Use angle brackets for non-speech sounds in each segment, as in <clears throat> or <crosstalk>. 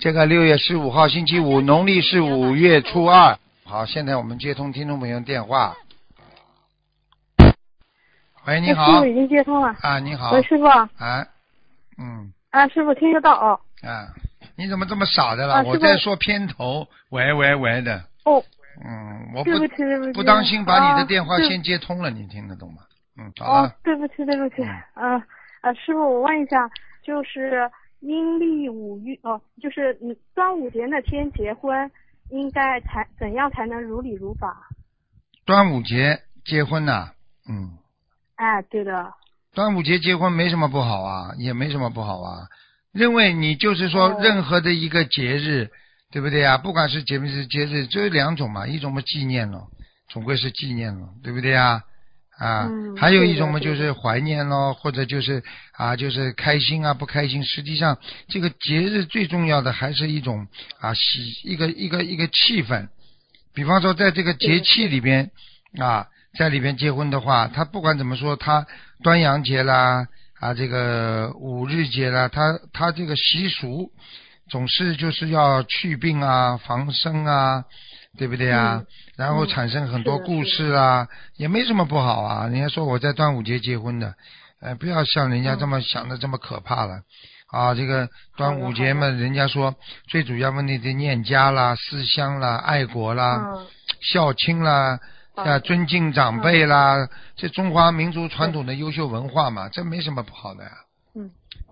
这个六月十五号，星期五，农历是五月初二。好，现在我们接通听众朋友电话。喂，你好哎师傅。已经接通了。啊，你好。喂，师傅。啊，嗯，啊，师傅听得到哦。啊，你怎么这么傻的了？啊我在说片头，喂喂喂的。哦，嗯，我对不不起对不起。不当心把你的啊电话先接通了，你听得懂吗？嗯，好了，，哦对不起对不起。嗯呃呃，师傅，我问一下，就是阴历五月哦，就是你端午节那天结婚，应该才怎样才能如理如法？端午节结婚呐、嗯。哎，对的。端午节结婚没什么不好啊，也没什么不好啊。认为你就是说哦任何的一个节日，对不对啊？不管是节不是节日，只有两种嘛，一种嘛纪念了，总归是纪念了，对不对啊？啊，嗯还有一种嘛就是怀念咯，或者就是啊，就是开心啊，不开心。实际上，这个节日最重要的还是一种啊喜一个一个一个气氛。比方说，在这个节气里边啊，在里边结婚的话，他不管怎么说，他端阳节啦啊，这个五日节啦，他他这个习俗总是就是要去病啊、防身啊，对不对啊？嗯然后嗯产生很多故事啊，也没什么不好啊。人家说我在端午节结婚的，呃，不要像人家这么想的这么可怕了。啊，这个端午节嘛，人家说最主要问题是念家啦、思乡啦、爱国啦、嗯。孝亲啦，啊，尊敬长辈啦，这中华民族传统的优秀文化嘛，这没什么不好的呀，嗯。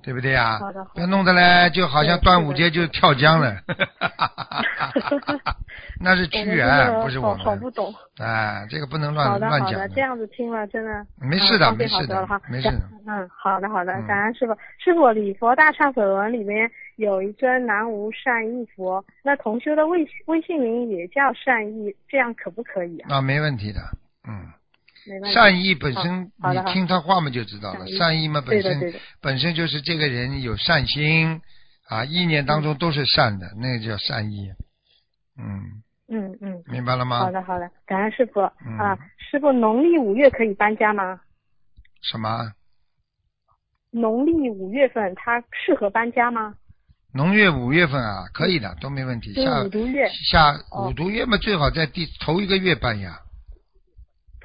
对不对呀？好的好的要弄得嘞，就好像端午节就跳江了，<laughs> 那是屈原，不是我们好好不。懂。哎，这个不能乱乱讲好的，这。样子听了真的没事的没事的没事的嗯，好的好的嗯，感恩师傅。师傅，礼佛大忏悔文里面有一尊南无善意佛，那同修的微微信名也叫善意，这样可不可以啊？啊，没问题的，嗯。善意本身，你听他话嘛就知道了。善意嘛本身本身就是这个人有善心啊，意念当中都是善的，那个叫善意。嗯，嗯嗯，明白了吗？好的好的，感恩师傅嗯啊。师傅，农历五月可以搬家吗？什么？农历五月份他适合搬家吗？农月五月份啊，可以的，都没问题。下五毒月下哦五毒月嘛，最好在第头一个月搬呀。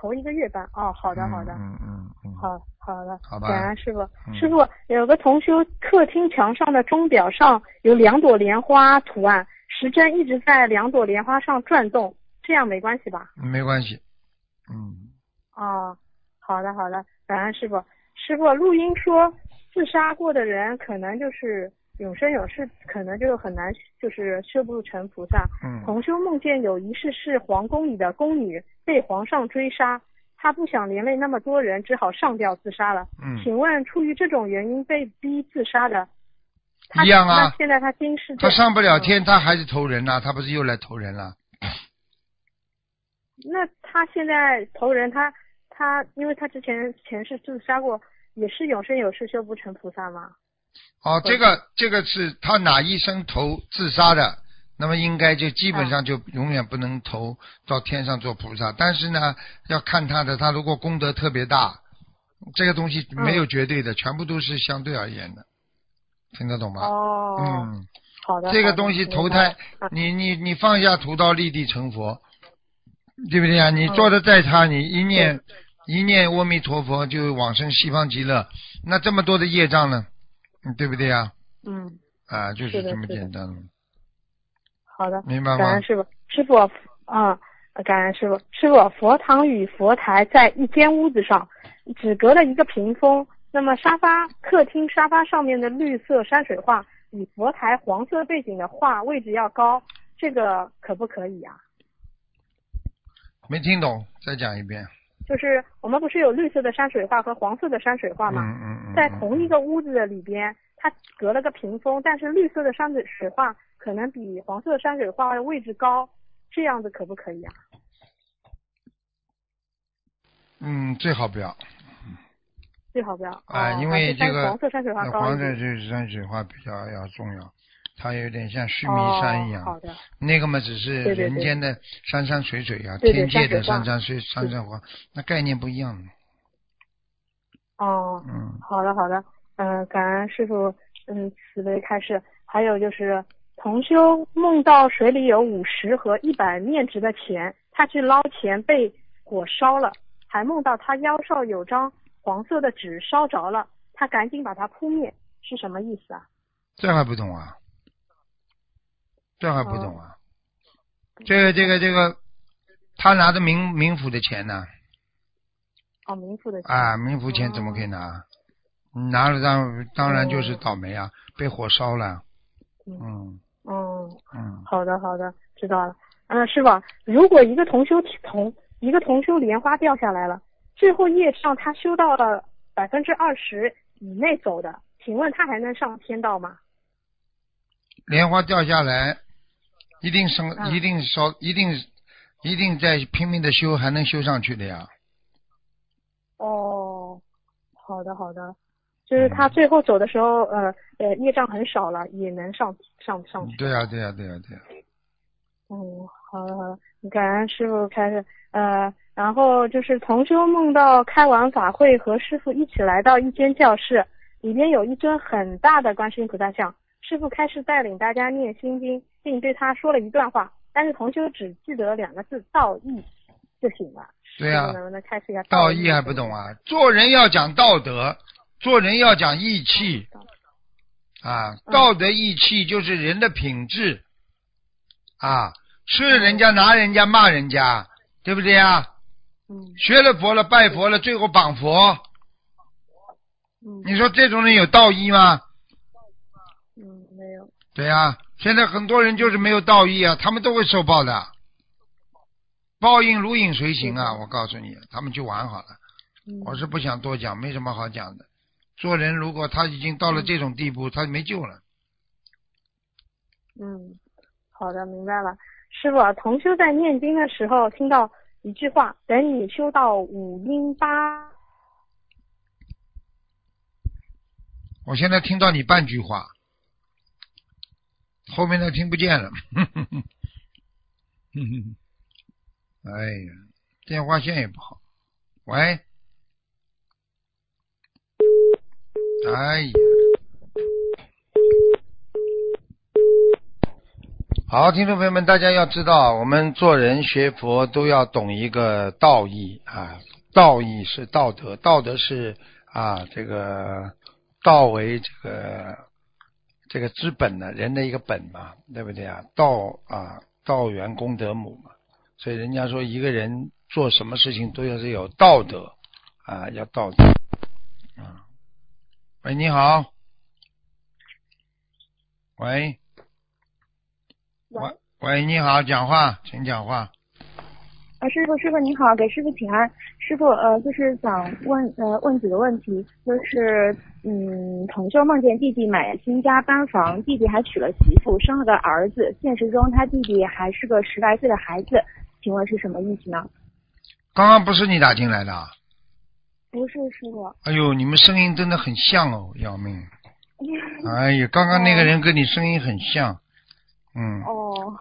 头一个月搬哦，好的好的，嗯嗯嗯。好好的，好吧感恩师傅。嗯师傅，有个同修客厅墙上的钟表上有两朵莲花图案，时针一直在两朵莲花上转动，这样没关系吧？嗯，没关系。嗯，哦，好的好的，感恩师傅。师傅，录音说自杀过的人可能就是永生永世，可能就很难就是修不成菩萨。嗯同修梦见有一世是皇宫里的宫女被皇上追杀，他不想连累那么多人，只好上吊自杀了。嗯请问出于这种原因被逼自杀的，他一样啊那现在他今世他上不了嗯天，他还是投人呐、他不是又来投人了？那他现在投人，他他，因为他之前前世自杀过，也是永生永世修不成菩萨吗？哦，这个这个是他哪一生投自杀的，那么应该就基本上就永远不能投到天上做菩萨。但是呢，要看他的，他如果功德特别大，这个东西没有绝对的，全部都是相对而言的，听得懂吗？哦，嗯，好的。这个东西投胎你你你放下屠刀立地成佛，对不对啊？你嗯做的再差，你一念一念阿弥陀佛就往生西方极乐，那这么多的业障呢，嗯对不对啊？嗯，啊，就是这么简单，好的。明白吗感恩？师傅，师傅，啊、感恩师傅，师傅，佛堂与佛台在一间屋子上，只隔了一个屏风。那么沙发客厅沙发上面的绿色山水画比佛台黄色背景的画位置要高，这个可不可以啊？没听懂，再讲一遍。就是我们不是有绿色的山水画和黄色的山水画嗯吗？嗯嗯。在同一个屋子的里边，它隔了个屏风，但是绿色的山水画可能比黄色山水画的位置高，这样子可不可以啊？嗯，最好不要。最好不要。啊，哦因为这个黄色山水画高黄色一点。这山水画比较要重要，它有点像须弥山一样。哦、好的。那个嘛，只是人间的山山水水啊，对对天界的山山山水山山花，那概念不一样。哦，嗯，好的好的，嗯、感恩师傅，嗯，慈悲开示。还有就是同修梦到水里有五十和一百面值的钱，他去捞钱被火烧了，还梦到他腰上有张黄色的纸烧着了，他赶紧把它扑灭，是什么意思啊？这还不懂啊？这还不懂哦啊？这个这个这个，他拿的民民府的钱呢？哦，冥府的钱。啊，民府钱怎么可以拿？你拿了当当然就是哦倒霉啊，被火烧了。嗯嗯嗯，嗯，好的好的，知道了。嗯，师傅，如果一个同修同一个同修莲花掉下来了，最后业障他修到了百分之二十以内走的，请问他还能上天道吗？莲花掉下来，一定生，嗯。一定烧，一定一定在拼命的修，还能修上去的呀。哦，好的好的，就是他最后走的时候，呃呃，业障很少了，也能上上上去。对呀、对呀、对呀、对呀、嗯，好的好的，感恩师傅开始，呃，然后就是同修梦到开完法会和师傅一起来到一间教室，里面有一尊很大的观世音菩萨像，师傅开始带领大家念心经，并对他说了一段话，但是同修只记得两个字“道义”就行了。对呀师傅能不能开始一下道义义还不懂？啊？做人要讲道德，做人要讲义气啊，嗯道德义气就是人的品质啊，吃了人家拿人家骂人家，对不对呀？嗯学了佛了拜佛了，最后绑佛，嗯你说这种人有道义吗？对呀、现在很多人就是没有道义啊，他们都会受报的，报应如影随形啊！我告诉你，他们去玩好了。嗯我是不想多讲，没什么好讲的。做人如果他已经到了这种地步，他没救了。嗯，好的，明白了。师傅，啊同修在念经的时候听到一句话：“等你修到五音八我现在听到你半句话，后面的听不见了。哼哼哼哎呀，电话线也不好。喂，哎呀，好，听众朋友们，大家要知道，我们做人学佛都要懂一个道义啊，道义是道德，道德是啊这个道为这个这个之本呢，人的一个本嘛，对不对啊？道啊，道源功德母嘛，所以人家说一个人做什么事情都要是有道德啊，要道德啊。喂，你好。喂。喂喂，你好，讲话，请讲话。啊，师傅，师傅您好，给师傅请安。师傅，呃，就是想问呃问几个问题，就是嗯，同修梦见弟弟买新家搬房，弟弟还娶了媳妇，生了个儿子，现实中他弟弟还是个十来岁的孩子，请问是什么意思呢？刚刚不是你打进来的啊？不是师傅，哎呦，你们声音真的很像哦，要命！<laughs> 哎呀，刚刚那个人跟你声音很像。嗯，哦，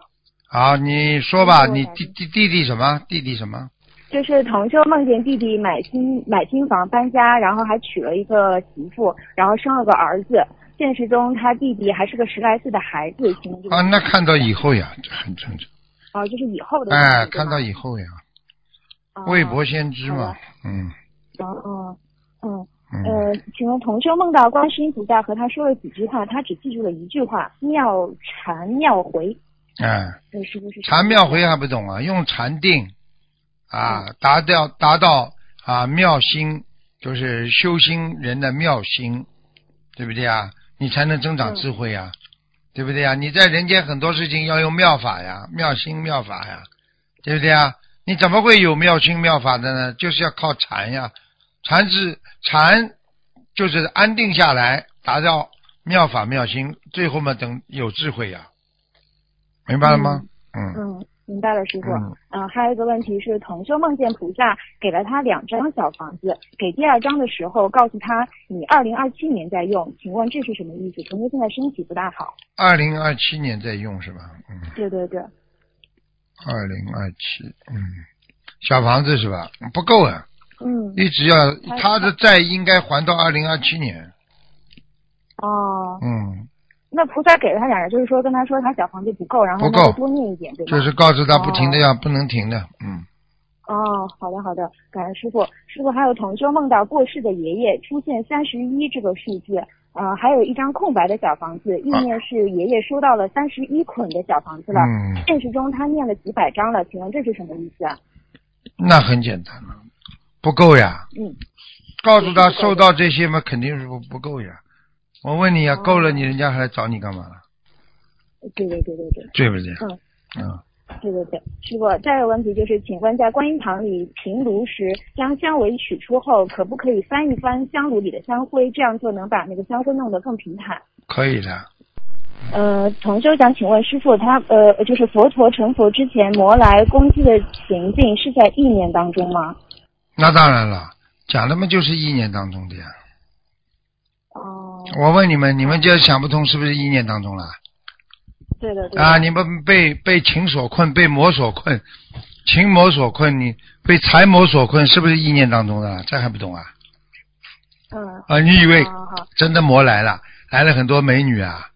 好，你说吧，你弟弟弟弟什么？弟弟什么？就是同修梦见弟弟买新买新房搬家，然后还娶了一个媳妇，然后生了个儿子，现实中他弟弟还是个十来岁的孩子，请问这个啊，那看到以后呀，这很正常。哦，就是以后的哎，看到以后呀，哦未卜先知嘛。嗯哦哦，嗯，嗯，呃，请问同修梦到观世音菩萨和他说了几句话，他只记住了一句话：妙禅妙回。哎，呃，是不是？禅妙回还不懂啊？用禅定啊，达到达到啊妙心，就是修心人的妙心，对不对啊？你才能增长智慧呀，对不对呀？你在人间很多事情要用妙法呀，妙心妙法呀，对不对啊？你怎么会有妙心妙法的呢？就是要靠禅呀，禅是禅，就是安定下来，达到妙法妙心，最后嘛等有智慧呀。明白了吗？嗯嗯，明白了，师傅。嗯嗯，还有一个问题是，同修梦见菩萨给了他两张小房子，给第二张的时候告诉他你二零二七年再用，请问这是什么意思？同修现在身体不大好。二零二七年再用是吧？嗯，对对对，二零二七，嗯，小房子是吧？不够啊，嗯，一直要他他的债应该还到二零二七年。哦，嗯，那菩萨给了他两张，就是说跟他说他小房子不够，然后多念一点，对吗？就是告诉他不停的要不能停的。嗯，哦，好的好的，感恩师傅。师傅还有同修梦到过世的爷爷出现三十一这个数字，呃，还有一张空白的小房子，意念是爷爷收到了三十一捆的小房子了。嗯现实中他念了几百张了，请问这是什么意思啊？那很简单了，不够呀。嗯，告诉他收到这些嘛，肯定是不不够呀。我问你呀，哦够了，你人家还来找你干嘛？对对对对对，对不对？嗯嗯，对对对。师傅，再有问题就是，请问在观音堂里平炉时，将香尾取出后，可不可以翻一翻香炉里的香灰？这样做能把那个香灰弄得更平坦。可以的。呃，同修想请问师傅，他呃，就是佛陀成佛之前，魔来攻击的行径是在意念当中吗？那当然了，讲的嘛就是意念当中的呀。哦，我问你们，你们就想不通是不是意念当中了？对的对的。啊，你们被被情所困，被魔所困，情魔所困，你被财魔所困，是不是意念当中的？这还不懂啊？嗯，啊，你以为真的魔来了，来了很多美女啊？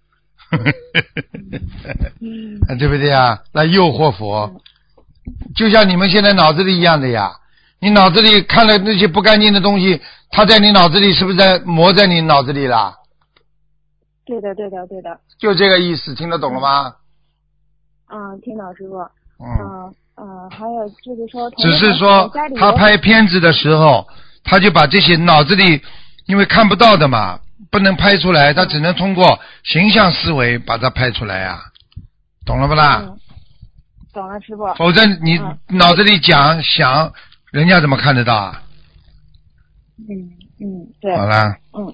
嗯 <laughs> 啊，对不对啊？来诱惑佛，就像你们现在脑子里一样的呀。你脑子里看了那些不干净的东西，它在你脑子里是不是在磨在你脑子里了？对的对的对的。就这个意思，听得懂了吗？嗯，听到师傅。嗯，嗯嗯，还有就是说，只是说他拍片子的时候，他就把这些脑子里因为看不到的嘛，不能拍出来，他只能通过形象思维把它拍出来呀、懂了不啦？嗯，懂了，师傅。否则你嗯脑子里讲想，人家怎么看得到啊？嗯嗯，对。好啦，嗯，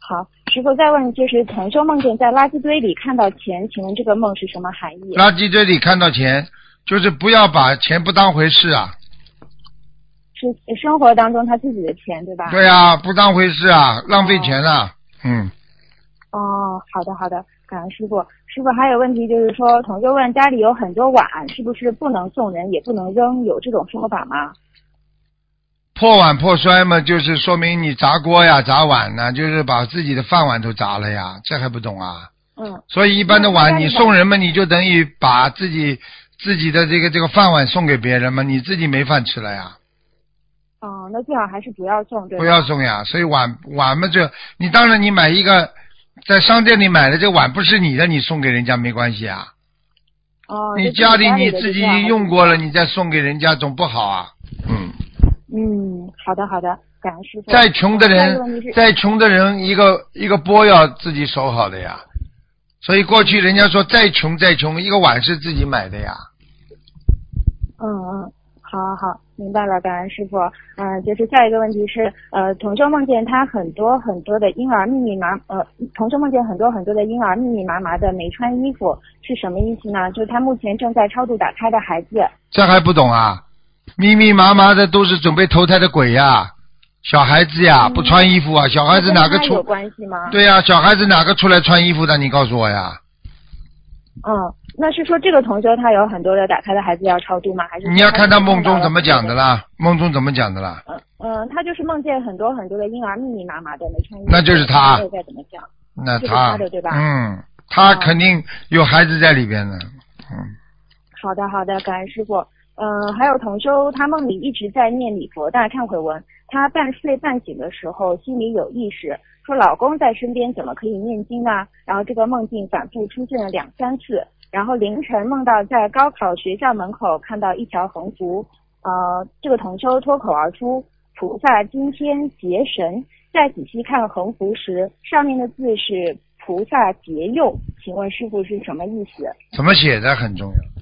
好，师傅再问，就是同修梦见在垃圾堆里看到钱，请问这个梦是什么含义？垃圾堆里看到钱，就是不要把钱不当回事啊。是生活当中他自己的钱，对吧？。对啊，不当回事啊，浪费钱啊。嗯，哦，好的好的，感恩师傅。师傅还有问题就是说，同修问家里有很多碗，是不是不能送人，也不能扔？有这种说法吗？破碗破摔嘛，就是说明你砸锅呀、砸碗呢，就是把自己的饭碗都砸了呀，这还不懂啊？嗯所以一般的碗你送人嘛，你就等于把自己自己的这个这个饭碗送给别人嘛，你自己没饭吃了呀，哦，那最好还是不要送，对？不要送呀。所以碗碗嘛，就你当然你买一个在商店里买的这碗不是你的，你送给人家没关系啊。哦，你家里你自己用过了，你再送给人家总不好啊。嗯，嗯，好的好的，感恩师傅。再穷的人再穷的人，一个一个钵要自己守好的呀。所以过去人家说再穷再穷，一个碗是自己买的呀。嗯嗯，好好好，明白了，感恩师傅。嗯、就是下一个问题是，呃，同修梦见他很多很多的婴儿密密麻，呃，同修梦见很多很多的婴儿密密麻麻的没穿衣服，是什么意思呢？就是他目前正在超度打胎的孩子。这还不懂啊？密密麻麻的都是准备投胎的鬼呀，小孩子呀，不穿衣服啊，小孩子哪个出？关系吗？。对呀、小孩子哪个出来穿衣服的？你告诉我呀。嗯，那是说这个同修他有很多的打胎的孩子要超度吗？还是你要看他梦中怎么讲的啦，梦中怎么讲的啦？嗯嗯，他就是梦见很多很多的婴儿密密麻麻的没穿衣服，那就是他那他他的对吧嗯，他哦肯定有孩子在里边的。嗯，好的，好的，感恩师傅。嗯、还有同修，他梦里一直在念礼佛大忏悔文。他半睡半醒的时候，心里有意识，说老公在身边，怎么可以念经呢？然后这个梦境反复出现了两三次。然后凌晨梦到在高考学校门口看到一条横幅，呃，这个同修脱口而出：“菩萨今天结神。”再仔细看横幅时，上面的字是“菩萨结佑”，请问师傅是什么意思？怎么写的很重要。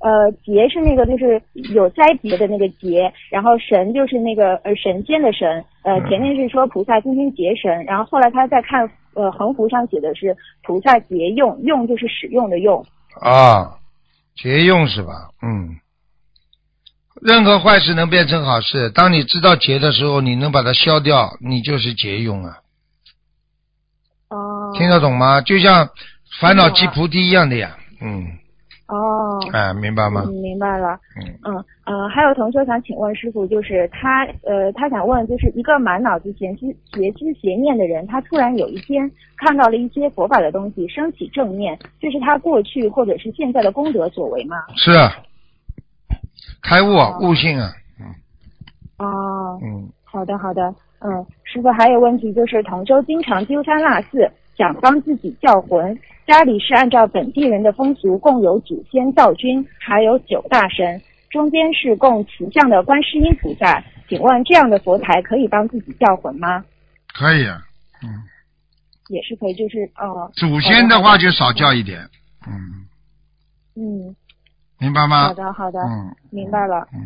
呃，劫是那个就是有灾劫的那个劫，然后神就是那个呃神仙的神，呃嗯前面是说菩萨今天劫神，然后后来他在看呃横幅上写的是菩萨节用，用就是使用的用，啊，节用是吧？嗯，任何坏事能变成好事。当你知道劫的时候，你能把它消掉，你就是节用啊。哦。听得懂吗？就像烦恼即菩提一样的呀。嗯。哦。哎，明白吗？嗯，明白了。嗯。嗯呃，还有同学想请问师傅，就是他呃，他想问，就是一个满脑子邪心邪知邪念的人，他突然有一天看到了一些佛法的东西，升起正念，这是他过去或者是现在的功德所为吗？是啊。开悟啊，悟性啊。嗯。哦。嗯。好的，好的。嗯，师傅还有问题，就是同修经常丢三落四，想帮自己叫魂。家里是按照本地人的风俗，共有祖先灶君，还有九大神，中间是供慈像的观世音菩萨。请问这样的佛台可以帮自己叫魂吗？可以啊，嗯。也是可以，就是哦。祖先的话就少叫一点，嗯。嗯。明白吗？好的，好的。嗯。明白了。嗯。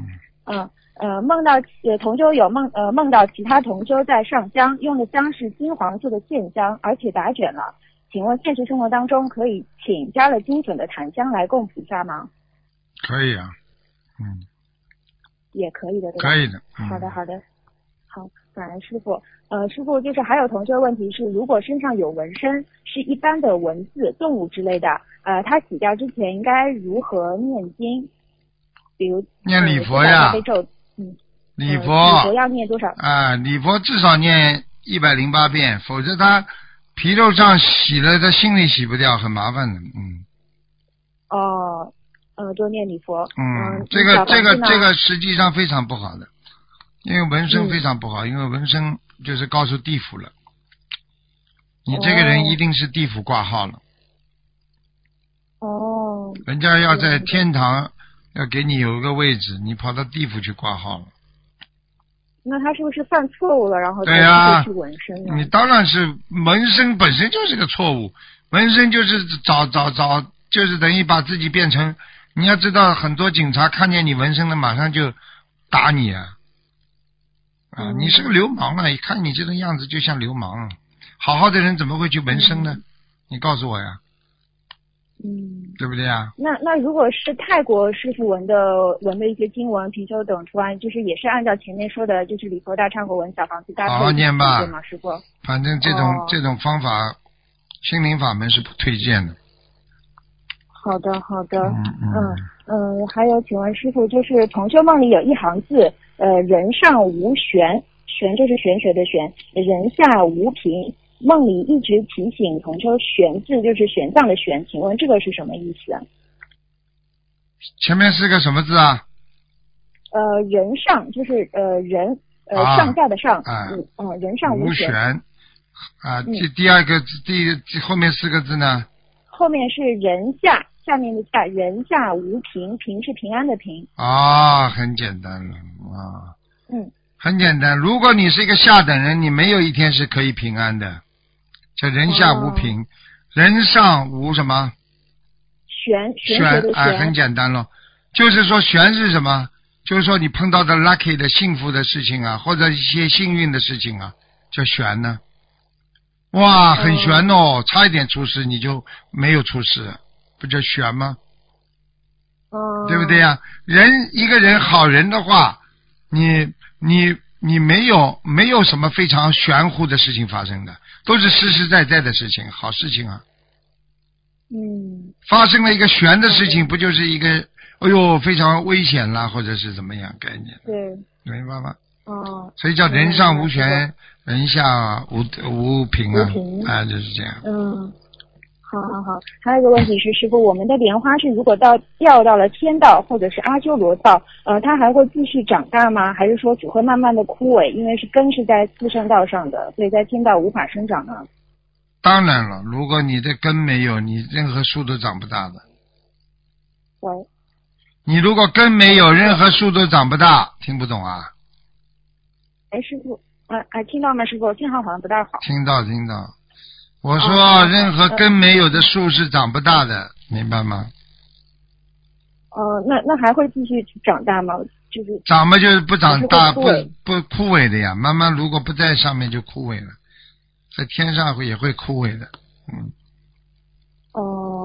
嗯呃，梦到呃同修有梦呃梦到其他同修在上香，用的香是金黄色的线香，而且打卷了。请问现实生活当中可以请加了精准的檀香来供菩萨吗？可以啊，嗯，也可以的，对吧？可以的。好的，好的，好，感恩师傅。呃，师傅就是还有同学问题是，如果身上有纹身，是一般的文字、动物之类的，呃，他洗掉之前应该如何念经？比如念礼佛呀，礼佛，礼佛要念多少？啊，礼佛至少念一百零八遍，否则他。皮肉上洗了，他心里洗不掉，很麻烦的，嗯。哦，呃，多念礼佛。嗯，这个这个这个实际上非常不好的，因为纹身非常不好，因为纹身就是告诉地府了，你这个人一定是地府挂号了。哦。人家要在天堂要给你有一个位置，你跑到地府去挂号了。那他是不是犯错误了，然后对呀，去纹身呢？你当然是纹身本身就是个错误，纹身就是找找找，就是等于把自己变成。你要知道，很多警察看见你纹身了，马上就打你啊！啊，你是个流氓啊！一看你这个样子就像流氓。好好的人怎么会去纹身呢？你告诉我呀。嗯。对不对啊？那那如果是泰国师傅文的文的一些经文、貔貅等图案，就是也是按照前面说的，就是礼佛大忏悔文、小房子搭配，好好念吧，师傅？反正这种这种方法，心灵法门是不推荐的。好的，好的。嗯嗯嗯，还有，请问师傅，就是同修梦里有一行字，呃，人上无玄，玄就是玄学的玄，人下无平。梦里一直提醒同修“玄”字就是玄奘的“玄”，请问这个是什么意思？前面是个什么字啊？呃，人上就是呃人呃上下的上，嗯嗯，人上无玄。啊，这第二个第后面四个字呢？后面是人下，下面的下，人下无平，平是平安的平。啊，很简单了啊。嗯。很简单，如果你是一个下等人，你没有一天是可以平安的。叫人下无平，人上无什么？玄玄哎，很简单咯，就是说玄是什么？就是说你碰到的 lucky 的幸福的事情啊，或者一些幸运的事情啊，叫玄呢。哇，很玄哦，差一点出事你就没有出事，不叫玄吗？哦。对不对呀？人一个人好人的话，你你你没有没有什么非常玄乎的事情发生的。都是实实在在的事情，好事情啊。嗯。发生了一个悬的事情，不就是一个哎呦非常危险啦，或者是怎么样概念？对。明白吗？哦。所以叫人上无悬，人下无无平啊。平。啊，就是这样。嗯。好好好，还有一个问题是，师傅，我们的莲花是如果到掉到了天道或者是阿修罗道，呃，它还会继续长大吗？还是说只会慢慢的枯萎？因为是根是在四圣道上的，所以在天道无法生长呢。当然了，如果你的根没有，你任何树都长不大的。喂。你如果根没有，任何树都长不大，听不懂啊？哎，师傅，哎哎，听到吗？师傅，信号好像不大好。听到，听到。我说，任何根没有的树是长不大的，明白吗？哦，那那还会继续长大吗？就是长嘛，就是不长大，不不枯萎的呀。慢慢如果不在上面就枯萎了，在天上会也会枯萎的，嗯。哦，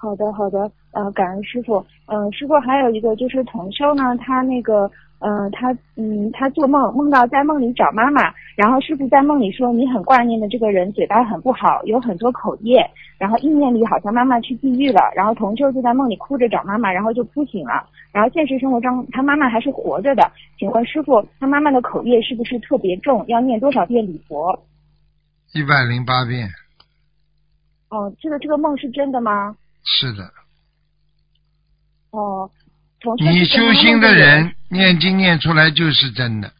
好的，好的，呃，感恩师傅。嗯、师傅还有一个就是同修呢，他那个，嗯、他，嗯，他做梦梦到在梦里找妈妈，然后师傅在梦里说你很挂念的这个人嘴巴很不好，有很多口业，然后意念里好像妈妈去地狱了，然后同修就在梦里哭着找妈妈，然后就哭醒了，然后现实生活中他妈妈还是活着的，请问师傅，他妈妈的口业是不是特别重？要念多少遍礼佛？一百零八遍，哦、这个这个梦是真的吗？是的。哦，你修心的人念经念出来就是真的，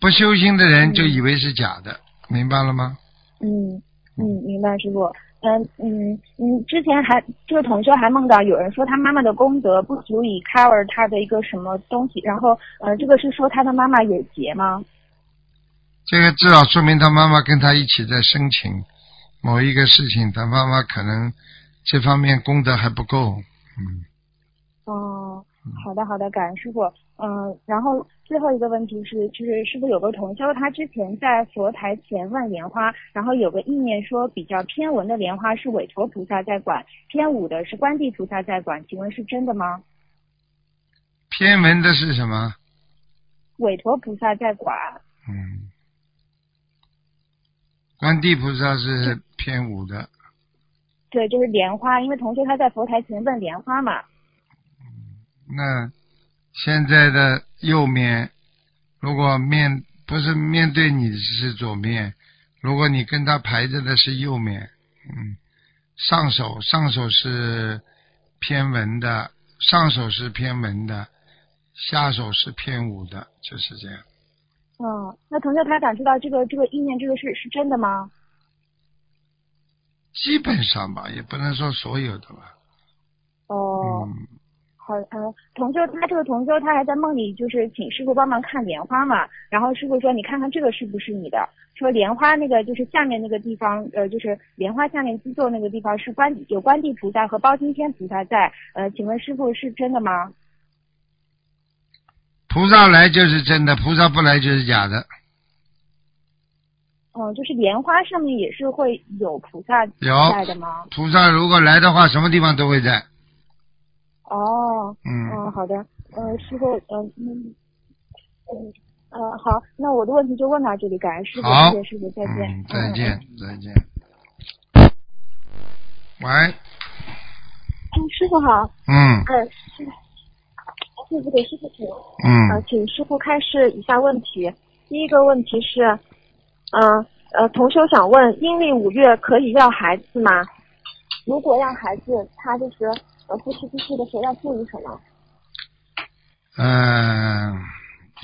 不修心的人嗯就以为是假的，明白了吗？嗯嗯，明白师傅。嗯嗯嗯，之前还这个同学还梦到有人说他妈妈的功德不足以 cover 他的一个什么东西，然后呃，这个是说他的妈妈有劫吗？这个至少说明他妈妈跟他一起在申请某一个事情，他妈妈可能这方面功德还不够。嗯，哦，好的好的，感恩师傅。嗯，然后最后一个问题是，就是师傅有个同修，他之前在佛台前问莲花，然后有个意念说比较偏文的莲花是韦陀菩萨在管，偏武的是观地菩萨在管，请问是真的吗？偏文的是什么？韦陀菩萨在管。嗯，观地菩萨是偏武的，对，就是莲花，因为同学他在佛台前问莲花嘛。那现在的右面，如果面不是面对你是左面，如果你跟他排着的是右面，嗯，上手上手是偏文的，上手是偏文的，下手是偏武的，就是这样。嗯，那同学他感知到这个这个意念这个是是真的吗？基本上吧，也不能说所有的吧。哦，嗯，好，呃，同修他这个同修他还在梦里就是请师傅帮忙看莲花嘛，然后师傅说你看看这个是不是你的？说莲花那个就是下面那个地方，呃，就是莲花下面基座那个地方是观有观地菩萨和包青天菩萨在，呃，请问师傅是真的吗？菩萨来就是真的，菩萨不来就是假的。嗯，就是莲花上面也是会有菩萨在的吗？菩萨如果来的话，什么地方都会在。哦，嗯，嗯，好的，呃，师傅，嗯嗯嗯，呃，好，那我的问题就问到这里，感恩师傅，谢谢师傅，再见，嗯，再见，再见。喂，嗯，师傅好，嗯呃，师师傅给师傅请，呃，嗯，请师傅开示以下问题。第一个问题是，嗯呃，同修想问，阴历五月可以要孩子吗？如果要孩子，他就是呃夫妻之事的时候要注意什么？呃，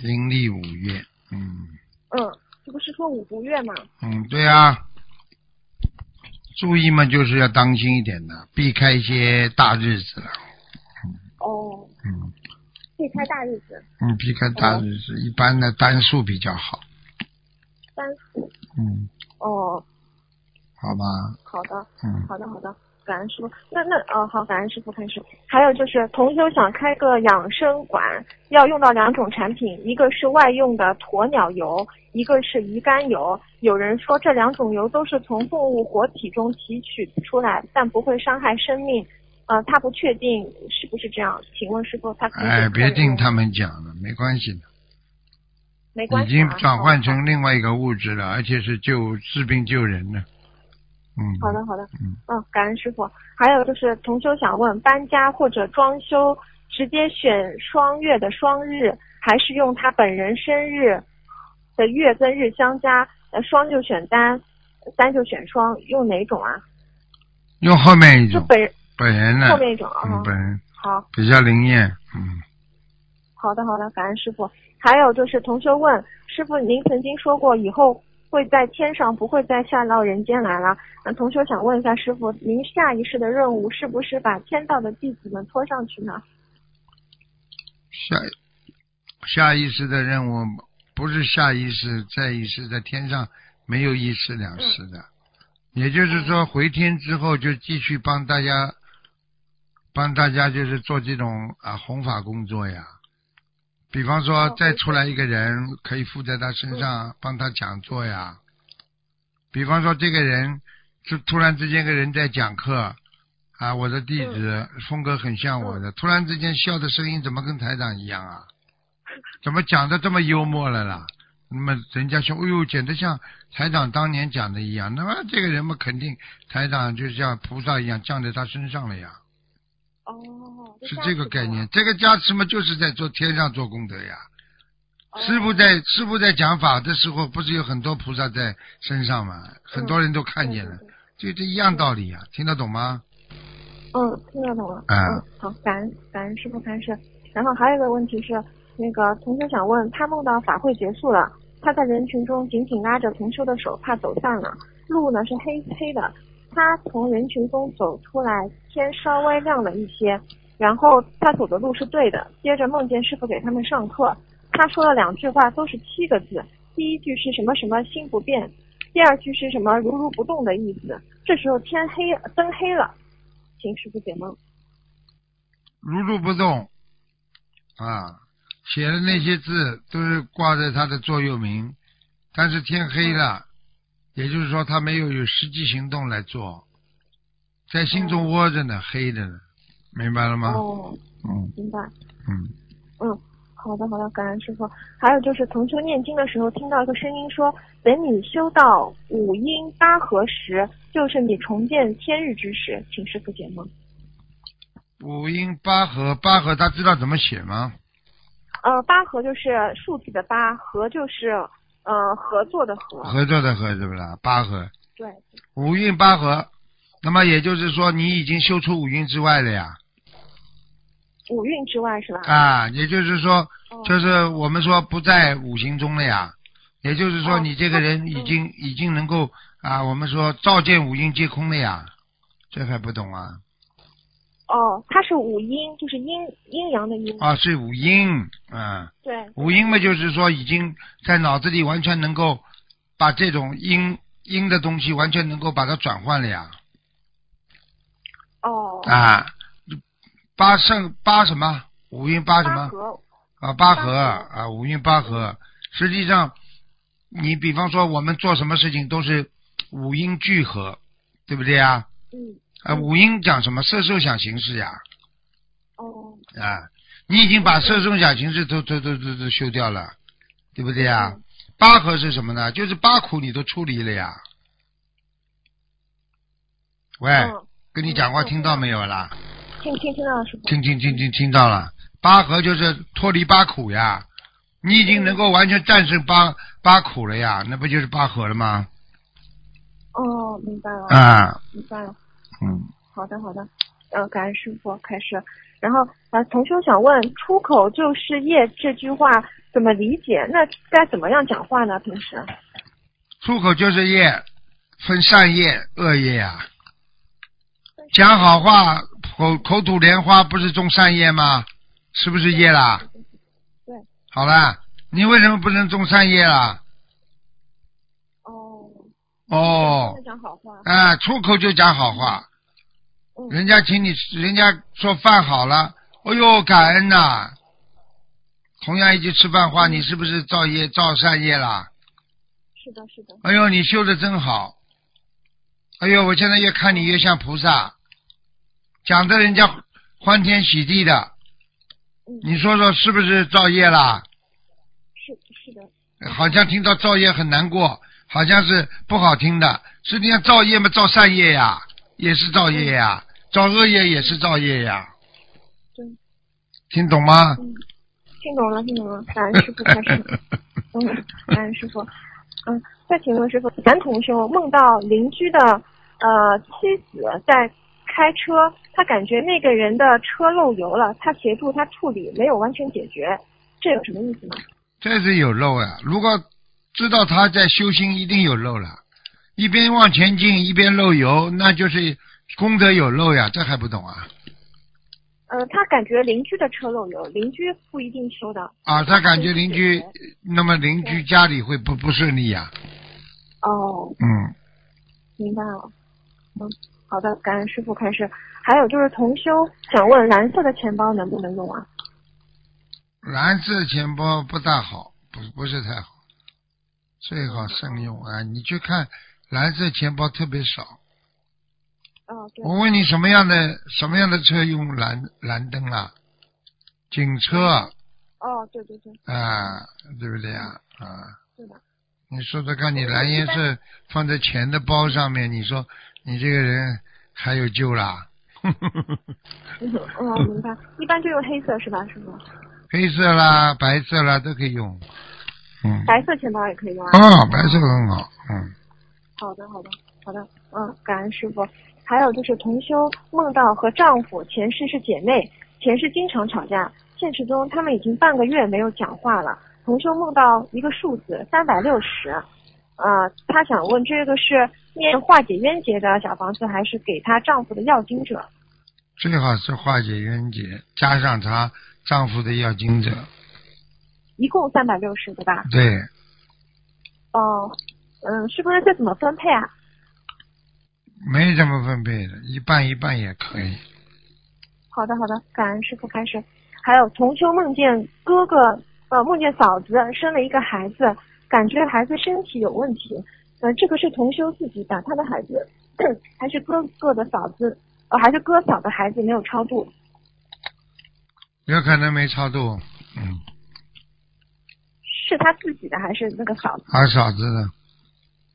阴历五月，嗯嗯，这不是说五毒月吗？嗯，对啊，注意嘛，就是要当心一点的，避开一些大日子了。哦，嗯避开大日子，嗯，避开大日子，一般的单数比较好。单数。嗯，哦，好吧，好的，嗯好的，好的，感恩师傅。那那呃，好，感恩师傅开始。还有就是，同修想开个养生馆，要用到两种产品，一个是外用的鸵鸟油，一个是鱼肝油。有人说这两种油都是从动物活体中提取出来，但不会伤害生命。呃，他不确定是不是这样，请问师傅他可以哎，别听他们讲了，没关系的，已没关系、啊，经转换成另外一个物质了，而且是救治病救人的。嗯，好的，好的，嗯，嗯，感恩师傅。还有就是同修想问，搬家或者装修，直接选双月的双日，还是用他本人生日的月跟日相加？呃，双就选单，单就选双，用哪种啊？用后面一种，就本人本人呢后？面一种啊。嗯，本人好，比较灵验。嗯，好的，好的，感恩师傅。还有就是同学问师傅，您曾经说过以后会在天上，不会再下到人间来了。那同学想问一下师傅，您下一世的任务是不是把天道的弟子们拖上去呢？下下一世的任务不是下一世，在一世在天上没有一世两世的，也就是说回天之后就继续帮大家，帮大家就是做这种啊弘法工作呀。比方说哦再出来一个人，可以附在他身上帮他讲座呀。比方说这个人是突然之间个人在讲课啊，我的弟子风格很像我的，突然之间笑的声音怎么跟台长一样啊？怎么讲的这么幽默了啦？那么人家说，哎呦，简直像台长当年讲的一样。那么这个人嘛，肯定台长就像菩萨一样降在他身上了呀，哦，是这个概念。这个加持嘛，就是在做天上做功德呀。哦师傅在师傅在讲法的时候，不是有很多菩萨在身上嘛？很多人都看见了，嗯对对对就这一样道理呀，听得懂吗？嗯，听得懂了。啊嗯，好，感恩感恩师傅开示。然后还有一个问题是，那个同学想问，他梦到法会结束了，他在人群中紧紧拉着同修的手，怕走散了。路呢是黑黑的，他从人群中走出来，天稍微亮了一些，然后他走的路是对的。接着梦见师傅给他们上课，他说了两句话，都是七个字。第一句是什么什么心不变，第二句是什么如如不动的意思。这时候天黑，灯黑了。请师傅解梦。如如不动啊，写的那些字都是挂在他的座右铭，但是天黑了，也就是说他没有有实际行动来做，在心中窝着呢，黑着呢，明白了吗？哦，嗯明白。嗯，嗯，好的好的，感恩师傅。还有就是同修念经的时候，听到一个声音说，等你修到五阴八合时，就是你重见天日之时，请师傅解梦。五音八合，八合他知道怎么写吗？呃，八合就是数字的八，合就是呃合作的合。合作的合是不是？八合，对，五运八合，那么也就是说你已经修出五运之外了呀。五运之外是吧？啊，也就是说，哦就是我们说不在五行中了呀。也就是说，哦你这个人已经、已经能够啊，我们说照见五运皆空了呀。这还不懂啊？哦，它是五阴，就是阴阴阳的阴。啊，是五阴，啊，对。五阴嘛，就是说已经在脑子里完全能够把这种阴阴的东西完全能够把它转换了呀。哦。啊，八圣八什么？五阴八什么？啊，八合八合啊，五阴八合。实际上，你比方说我们做什么事情都是五阴聚合，对不对呀？嗯。啊，五音讲什么？色受想行识呀。哦。啊，你已经把色受想行识都都都都都修掉了，对不对呀？嗯八合是什么呢？就是八苦你都处理了呀。喂，嗯，跟你讲话嗯听到没有啦？听听听到了师傅。听听听听听到了，八合就是脱离八苦呀，你已经能够完全战胜八八苦了呀，那不就是八合了吗？哦，明白了。啊，明白了。嗯，好的，好的。呃，感恩师傅开始。然后啊，同修想问，“出口就是业”这句话怎么理解？那该怎么样讲话呢？平时？出口就是业，分善业、恶业呀。讲好话，口口吐莲花，不是种善业吗？是不是业啦？对。好啦，你为什么不能种善业啦？哦。讲好话。啊，出口就讲好话。嗯。人家请你，人家说饭好了，哎呦，感恩呐、同样一句吃饭话，你是不是造业造善业啦？是的，是的。哎呦，你修的真好。哎呦，我现在越看你越像菩萨，讲的人家欢天喜地的，嗯。你说说是不是造业啦？是是的。好像听到造业很难过，好像是不好听的。实际上造业嘛，造善业呀，也是造业呀；造恶业也是造业呀。对。听懂吗？嗯，听懂了，听懂了。感恩师傅开始。嗯，感恩师傅。嗯，再请问师傅，男同修梦到邻居的呃妻子在开车，他感觉那个人的车漏油了，他协助他处理，没有完全解决，这有什么意思吗？这是有漏呀！如果知道他在修心，一定有漏了。一边往前进，一边漏油，那就是功德有漏呀！这还不懂啊？呃，他感觉邻居的车漏油，邻居不一定修的。啊，他感觉邻居，那么邻居家里会不不顺利呀？哦，嗯，明白了。嗯，好的，感恩师傅开始。还有就是同修想问，蓝色的钱包能不能用啊？蓝色钱包不大好，不不是太好，最好慎用啊！你去看蓝色钱包特别少，哦，对。我问你什么样的什么样的车用蓝蓝灯啊？警车哦，对对对，啊，对不对呀？啊，对的。你说说看，你蓝颜色放在钱的包上面，你说你这个人还有救啦？嗯，<laughs> 哦，明白。一般就用黑色是吧，师傅？黑色啦，白色啦都可以用。嗯。白色钱包也可以用啊。啊，白色很好，嗯。好的，好的，好的，嗯，感恩师傅。还有就是同修梦到和丈夫前世是姐妹，前世经常吵架，现实中他们已经半个月没有讲话了。同修梦到一个数字三百六十，呃，她想问这个是念化解冤结的小房子，还是给她丈夫的要经者？最好是化解冤结，加上她丈夫的要经者。一共三百六十对吧？对。哦，嗯，是不是这怎么分配啊？没怎么分配的，一半一半也可以。好的，好的，感恩师傅开始。还有同修梦见哥哥，呃，梦见嫂子生了一个孩子，感觉孩子身体有问题。呃，这个是同修自己打，他的孩子 <clears throat> 还是哥哥的嫂子，呃，还是哥嫂的孩子没有超度。有可能没超度，嗯。是他自己的还是那个嫂子？他嫂子的。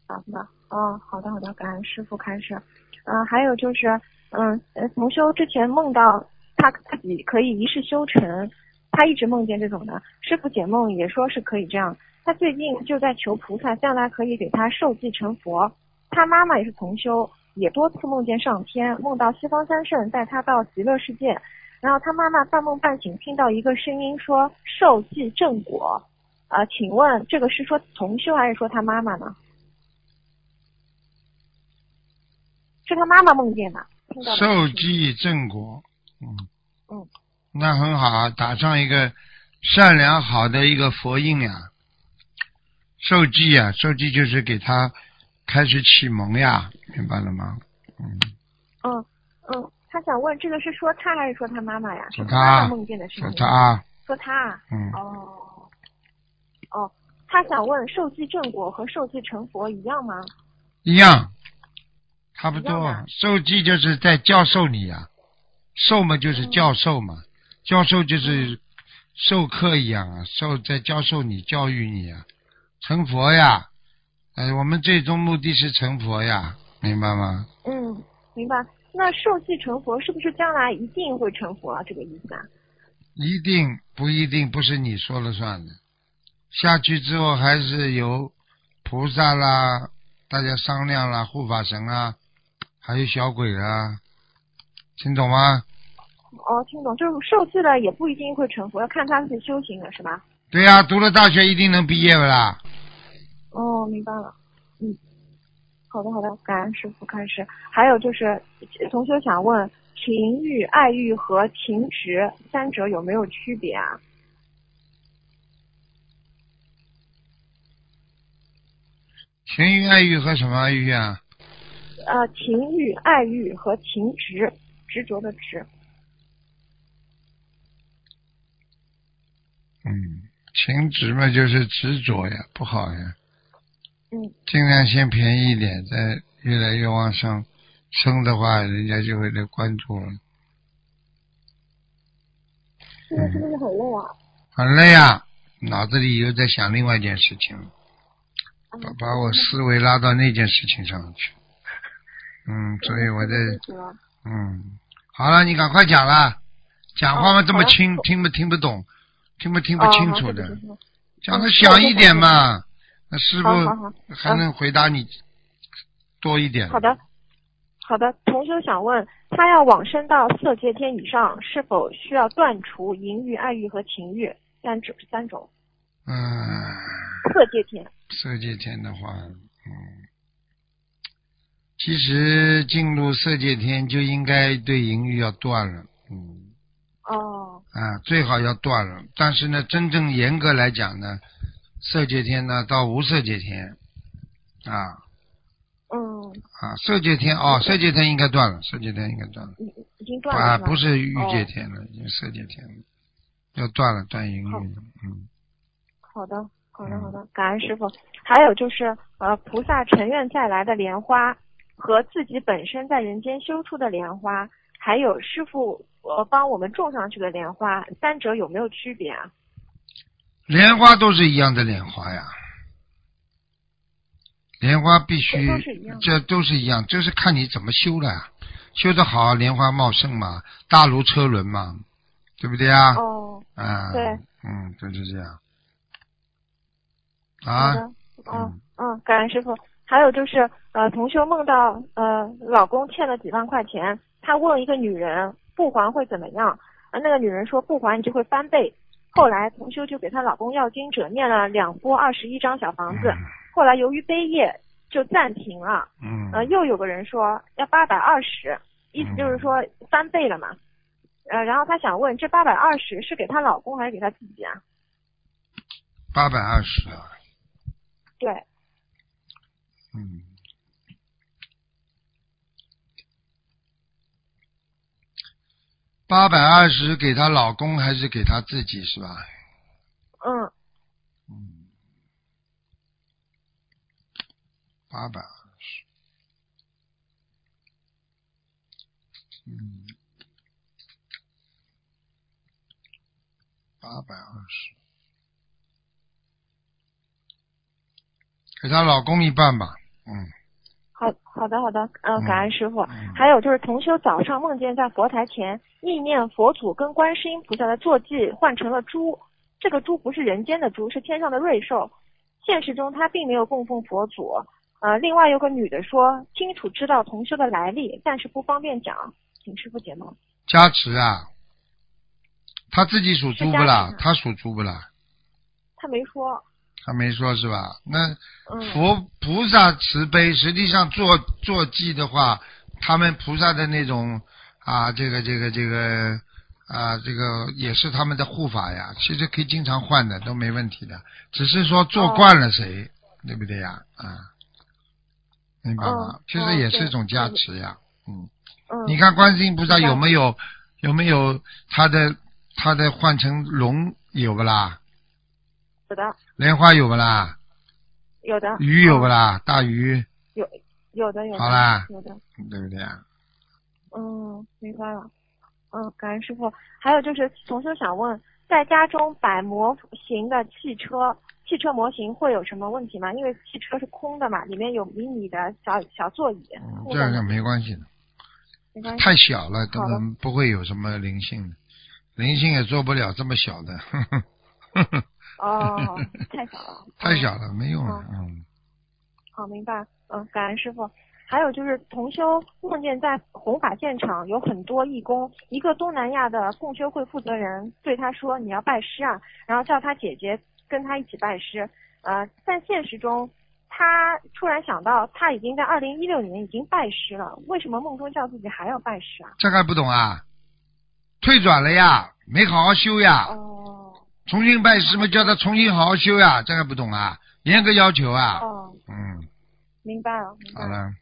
嫂子的，哦，好的好的，感恩师傅开始。嗯，还有就是，嗯，同修之前梦到他自己可以一世修成，他一直梦见这种的。师傅解梦也说是可以这样。他最近就在求菩萨，将来可以给他受记成佛。他妈妈也是同修，也多次梦见上天，梦到西方三圣带他到极乐世界。然后他妈妈半梦半醒，听到一个声音说受记正果。啊，请问这个是说同修还是说他妈妈呢？是他妈妈梦见的。受记正果，嗯嗯，那很好啊，打上一个善良好的一个佛印呀。受记啊，受记就是给他开始启蒙呀，明白了吗？嗯嗯嗯，他想问这个是说他还是说他妈妈呀？说他梦见的是说他。说他。嗯。哦。哦，他想问受记正果和受记成佛一样吗？一样，差不多。受记就是在教授你呀，授嘛就是教授嘛，教授就是授课一样啊，授在教授你、教育你啊。成佛呀，哎，我们最终目的是成佛呀，明白吗？嗯，明白。那受记成佛是不是将来一定会成佛啊？这个意思啊？一定不一定不是你说了算的。下去之后还是有菩萨啦，大家商量啦，护法神啊，还有小鬼啊，听懂吗？哦，听懂，就是受气了也不一定会成佛，要看他自己修行了，是吧？对呀，读了大学一定能毕业不啦？哦，明白了。嗯，好的好的，感恩师傅开始。还有就是，同学想问，情欲、爱欲和情执三者有没有区别啊？情欲、爱欲和什么欲啊？呃，情欲、爱欲和情执，执着的执。嗯，情执嘛，就是执着呀，不好呀。嗯。尽量先便宜一点，再越来越往上升的话，人家就会来关注了。现在是不是很累啊？很累啊，脑子里又在想另外一件事情。把把把我思维拉到那件事情上去，嗯，所以我在，嗯，好了，你赶快讲了，讲话嘛这么轻，听不听不懂，听不听不清楚的，讲的响一点嘛，那师傅还能回答你多一点。好的，好的，同学想问，他要往生到色界天以上，是否需要断除淫欲、爱欲和情欲三种三种？嗯。色界天。色界天的话，嗯，其实进入色界天就应该对淫欲要断了，嗯。哦。啊，最好要断了。但是呢，真正严格来讲呢，色界天呢到无色界天，啊。嗯。啊，色界天哦，色界天应该断了，色界天应该断了。已经断了。啊，不是欲界天了，已经色界天了，要断了，断淫欲，嗯。好的。好的好的，感恩师傅。还有就是，呃，菩萨成愿再来的莲花和自己本身在人间修出的莲花，还有师傅呃帮我们种上去的莲花，三者有没有区别啊？莲花都是一样的莲花呀，莲花必须这都是一样，就是看你怎么修了呀。修得好，莲花茂盛嘛，大如车轮嘛，对不对啊？哦，啊，对，嗯，就是这样。好啊的，，嗯嗯，感恩师傅。还有就是，呃，同修梦到呃老公欠了几万块钱，他问一个女人不还会怎么样？呃，那个女人说不还你就会翻倍。后来同修就给她老公要经者念了两波二十一张小房子，后来由于悲业就暂停了。嗯，呃，又有个人说要八百二十，意思就是说翻倍了嘛。呃，然后她想问，这八百二十是给她老公还是给她自己啊？八百二十啊，对，嗯。八百二十给她老公还是给她自己是吧？嗯，嗯，八百二十，嗯，八百二十，给她老公一半吧，嗯，好好的好的，嗯、嗯感恩师傅。嗯还有就是同修早上梦见在佛台前意念佛祖跟观世音菩萨的坐骑换成了猪，这个猪不是人间的猪，是天上的瑞兽。现实中他并没有供奉佛祖。呃，另外有个女的说清楚知道同修的来历，但是不方便讲，请师傅解梦。加持啊，他自己属猪不啦？他属猪不啦？他没说。他没说是吧？那嗯。佛菩萨慈悲，实际上做做记的话，他们菩萨的那种啊，这个这个这个啊，这个也是他们的护法呀。其实可以经常换的，都没问题的。只是说做惯了谁，对不对呀？啊，明白吗嗯？其实也是嗯一种加持呀。嗯，嗯。你看观世音菩萨有没有有没有他的他的换成龙有不啦？有的莲花有不啦？有的。鱼有不嗯啦？大鱼，有有的有的。好啦有的。对不对啊？嗯，明白了。嗯，感恩师傅。还有就是，同修想问，在家中摆模型的汽车，汽车模型会有什么问题吗？因为汽车是空的嘛，里面有迷你的小小座椅。嗯，那个这个没关系的，没关系。太小了，根本不会有什么灵性的，灵性也做不了这么小的，呵呵呵呵哦，太小了。<laughs> 太小了，没用了，嗯嗯，好，明白。嗯，感恩师傅。还有就是同修梦见在弘法现场有很多义工，一个东南亚的共修会负责人对他说：“你要拜师啊。”然后叫他姐姐跟他一起拜师。呃，在现实中，他突然想到他已经在二零一六年已经拜师了，为什么梦中叫自己还要拜师啊？这个还不懂啊？退转了呀，没好好修呀，哦重新拜师嘛，叫他重新好好修呀，这个不懂啊？严格要求啊，哦，嗯，明白了，明白了。好了，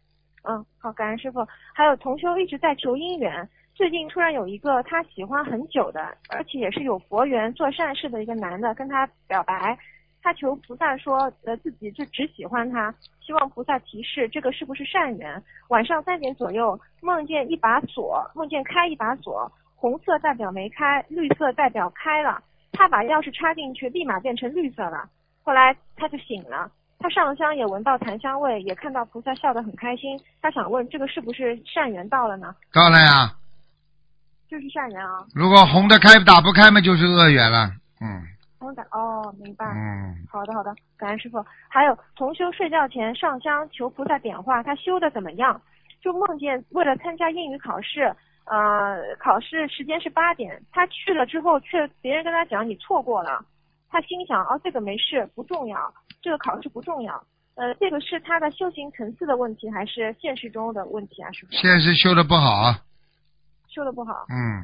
嗯，好，感恩师傅。还有同修一直在求姻缘，最近突然有一个他喜欢很久的，而且也是有佛缘、做善事的一个男的跟他表白，他求菩萨说，呃，自己就只喜欢他，希望菩萨提示这个是不是善缘。晚上三点左右，梦见一把锁，梦见开一把锁，红色代表没开，绿色代表开了。他把钥匙插进去，立马变成绿色了。后来他就醒了。他上香也闻到檀香味，也看到菩萨笑得很开心。他想问，这个是不是善缘到了呢？到了呀。就是善缘啊。如果红的开打不开嘛，就是恶缘了，嗯红的哦，明白。嗯，好的好的，感恩师傅。还有同修睡觉前上香求菩萨点化，他修的怎么样？就梦见为了参加英语考试，呃，考试时间是八点，他去了之后却别人跟他讲你错过了，他心想哦这个没事不重要，这个考试不重要。呃，这个是他的修行层次的问题，还是现实中的问题啊？师傅现实修的不好啊，修的不好。嗯，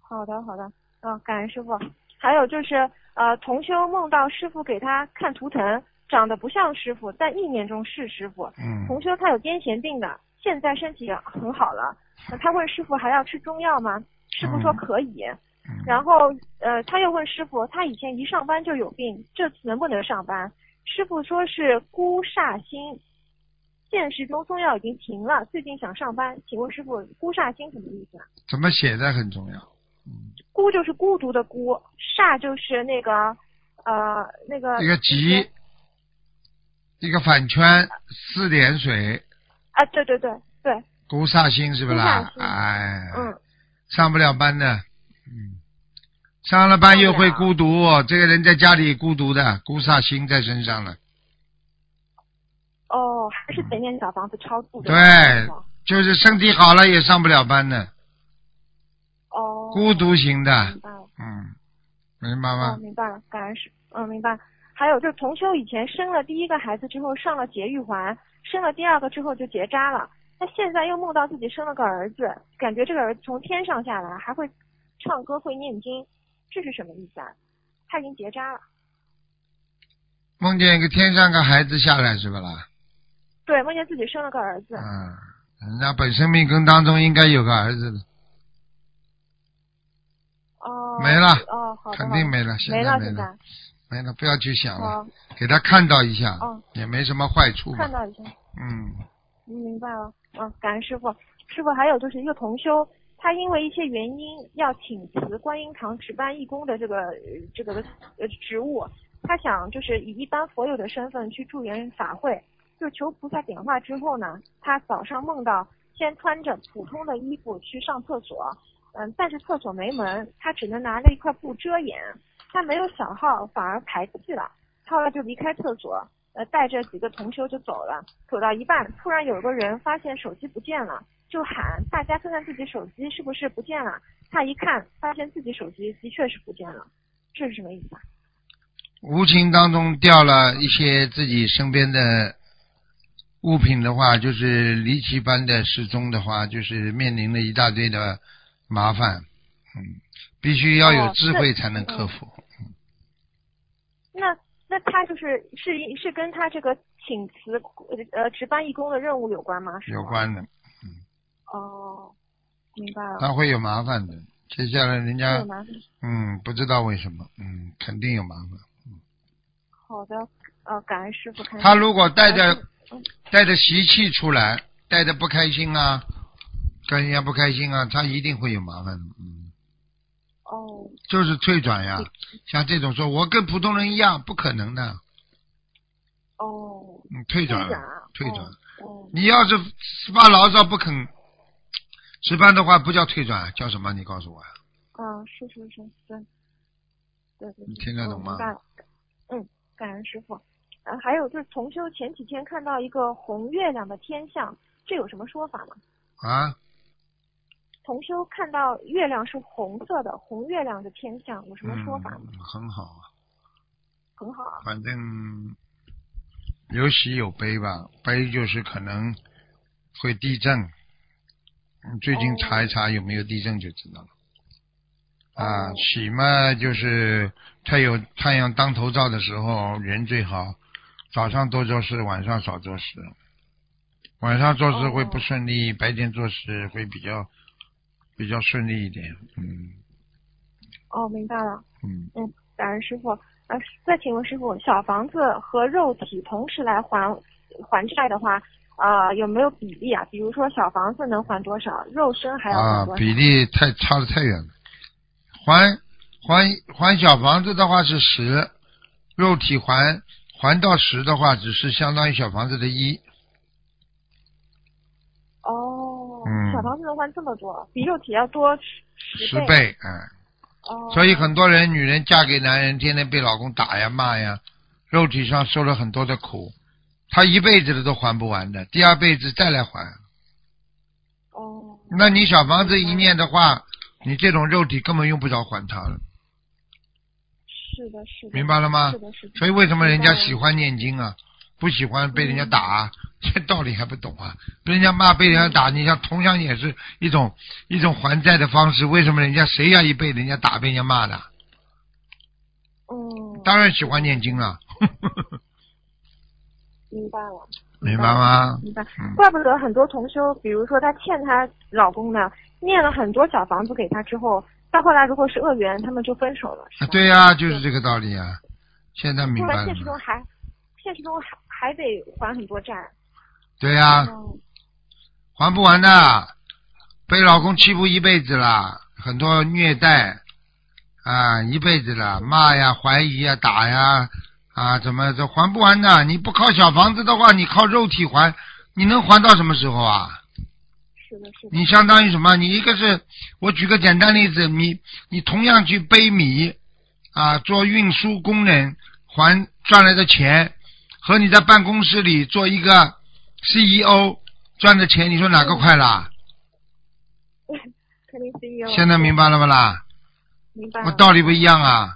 好的，好的，啊，感恩师傅。还有就是，呃，同修梦到师傅给他看图腾，长得不像师傅，在意念中是师傅。嗯同修他有癫痫病的，现在身体很好了。呃他问师傅还要吃中药吗？师傅说嗯可以。嗯然后，呃，他又问师傅，他以前一上班就有病，这次能不能上班？师傅说是孤煞星，现实中中药已经停了，最近想上班，请问师傅，孤煞星什么意思啊？怎么写的很重要。孤就是孤独的孤，煞就是那个呃那个一个吉，一个反圈，四点水，啊，对对对对，孤煞星是不是啦哎，嗯，上不了班的，嗯，上了班又会孤独，这个人在家里孤独的，孤煞星在身上了，哦，还是得念小房子超度的。对就是身体好了也上不了班的，哦，孤独型的。明，白。了。嗯，明白哦，吗？明白了，感恩是，嗯，明白。还有就是同修以前生了第一个孩子之后上了节育环，生了第二个之后就结扎了。那现在又梦到自己生了个儿子，感觉这个儿子从天上下来，还会唱歌会念经，这是什么意思啊？他已经结扎了。梦见一个天上个孩子下来是不啦？对，梦见自己生了个儿子。嗯，人家本身命根当中应该有个儿子的，哦。没了哦，好的。肯定没了，现没了，在没了，现在。没了，不要去想了，哦，给他看到一下，哦也没什么坏处嘛看。到一下。嗯，嗯，明白了。嗯，感恩师傅。师傅还有就是一个同修，他因为一些原因要请辞观音堂值班义工的这个这个呃职务，他想就是以一般佛友的身份去助缘法会，就求菩萨点化之后呢，他早上梦到先穿着普通的衣服去上厕所，嗯，但是厕所没门，他只能拿着一块布遮掩，他没有小号，反而排气了。后来就离开厕所，呃，带着几个同修就走了。走到一半，突然有个人发现手机不见了，就喊大家看看自己手机是不是不见了。他一看，发现自己手机的确是不见了，这是什么意思啊？无情当中掉了一些自己身边的物品的话，就是离奇般的失踪的话，就是面临了一大堆的麻烦。嗯，必须要有哦智慧才能克服。那那他就是是是跟他这个请辞呃值班义工的任务有关吗？是吗有。关的，哦，明白了。他会有麻烦的。接下来人家。嗯不知道为什么，嗯肯定有麻烦。好的，呃，感恩师傅看。他如果带着嗯带着习气出来，带着不开心啊，跟人家不开心啊，他一定会有麻烦的。嗯，哦，就是退转呀。像这种说我跟普通人一样，不可能的。哦，嗯，退转退转啊，退转。哦，你要是发牢骚不肯值班的话，不叫退转，叫什么？你告诉我呀。嗯，是是是，对，对对。你听得懂吗嗯感恩师傅。呃，还有就是重修前几天看到一个红月亮的天象，这有什么说法吗？啊，同修看到月亮是红色的，红月亮的天象有什么说法很好啊，很好啊。反正有喜有悲吧。悲就是可能会地震，嗯最近哦查一查有没有地震就知道了。啊哦，喜嘛就是太有太阳当头照的时候人最好，早上多做事，晚上少做事。晚上做事会不哦顺利，白天做事会比较比较顺利一点。嗯哦，明白了。嗯，嗯，感恩师傅。呃，再请问师傅，小房子和肉体同时来还还债的话，呃，有没有比例啊？比如说小房子能还多少，肉身还要啊还多，少？比例太差的太远了。还还还小房子的话是十，肉体还还到十的话，只是相当于小房子的一。哦，嗯小房子能还这么多，比肉体要多十倍。十倍，嗯，哦，所以很多人女人嫁给男人，天天被老公打呀骂呀，肉体上受了很多的苦，她一辈子的都还不完的，第二辈子再来还。哦，那你小房子一念的话，你这种肉体根本用不着还他了，是的，是的，明白了吗是？的，是的。所以为什么人家喜欢念经啊？不喜欢被人家打、啊，这道理还不懂啊？被人家骂，被人家打，你像同样也是一种一种还债的方式。为什么人家谁愿意被人家打、被人家骂的？嗯，当然喜欢念经了，<laughs> 明白了。明白吗？明白嗯，怪不得很多同修，比如说她欠她老公的，念了很多小房子给他之后，到后来如果是恶缘，他们就分手了，啊，对呀、就是这个道理啊。现在明白了吗？现实中还，现实中还还得还很多债。对呀、嗯还不完的，被老公欺负一辈子了，很多虐待啊，一辈子了，骂呀、怀疑呀、打呀啊，怎么这还不完的？你不靠小房子的话，你靠肉体还，你能还到什么时候啊？是的，是的。你相当于什么？你一个是我举个简单例子，你你同样去背米啊，做运输工人还赚来的钱，和你在办公室里做一个 CEO 赚的钱，你说哪个快啦？<laughs> 肯定 CEO。现在明白了不啦？明白。我道理不一样啊。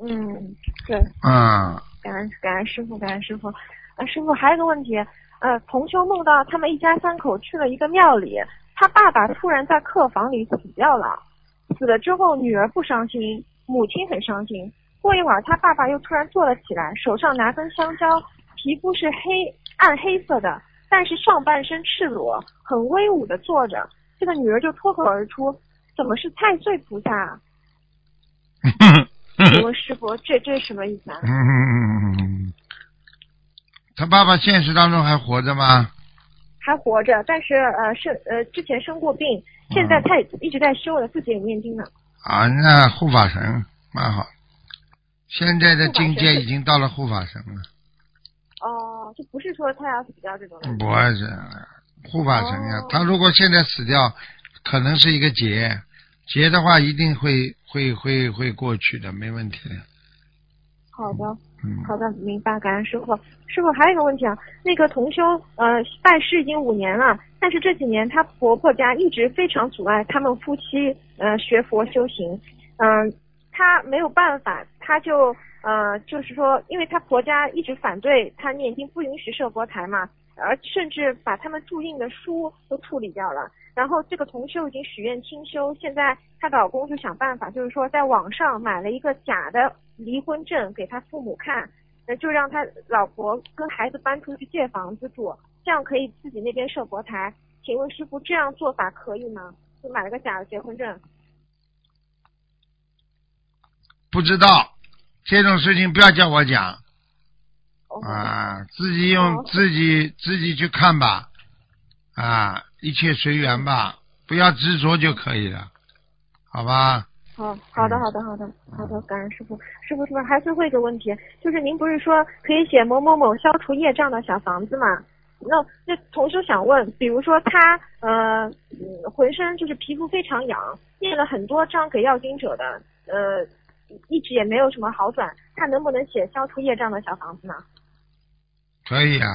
嗯，对，嗯，感恩感恩师傅，感恩师傅。啊，师傅还有个问题，呃，同修梦到他们一家三口去了一个庙里，他爸爸突然在客房里死掉了，死了之后女儿不伤心，母亲很伤心。过一会儿，他爸爸又突然坐了起来，手上拿根香蕉，皮肤是黑暗黑色的，但是上半身赤裸，很威武的坐着。这个女儿就脱口而出：“怎么是太岁菩萨啊？” <laughs> 请问师傅，这这是什么意思啊？嗯，<laughs> 他爸爸现实当中还活着吗？还活着，但是呃生呃之前生过病，现在他也一直在修了，自己也念经呢。啊，那护法神蛮好。现在的境界已经到了护法神了，哦，就不是说他要死掉这种。不是护法神呀。哦他如果现在死掉，可能是一个劫，劫的话一定会会会会过去的，没问题的。好的，嗯，好的，明白，感恩师傅。师傅还有一个问题啊，那个同修呃拜师已经五年了，但是这几年她婆婆家一直非常阻碍他们夫妻呃学佛修行，嗯、她没有办法，她就呃就是说，因为她婆家一直反对她念经，不允许设佛台嘛，而甚至把他们注印的书都处理掉了。然后这个同修已经许愿清修，现在她老公就想办法，就是说在网上买了一个假的离婚证给她父母看，那，就让他老婆跟孩子搬出去借房子住，这样可以自己那边设佛台。请问师傅，这样做法可以吗？就买了个假的结婚证。不知道这种事情不要叫我讲哦，啊，自己用哦自己自己去看吧，啊，一切随缘吧，不要执着就可以了，好吧？好好的，好的，好的，好的，感恩师傅。师傅，是不是还最后一个问题？就是您不是说可以写某某某消除业障的小房子吗？那那同修想问，比如说他呃嗯浑身就是皮肤非常痒，念了很多张给要经者的，呃一直也没有什么好转，他能不能写消除业障的小房子呢？可以啊，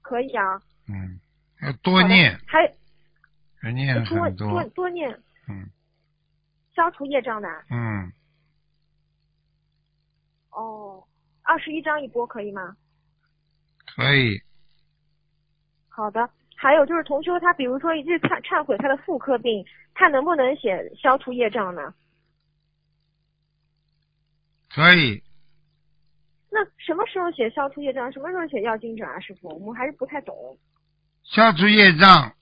可以啊，嗯，要多念，好的要念还多很多多念嗯消除业障的。嗯，哦，二十一张一波可以吗？可以，好的。还有就是同修他比如说一句忏忏悔他的妇科病，他能不能写消除业障呢？可以，那什么时候写消除业障，什么时候写要经者啊，师傅？我们还是不太懂。消除业障，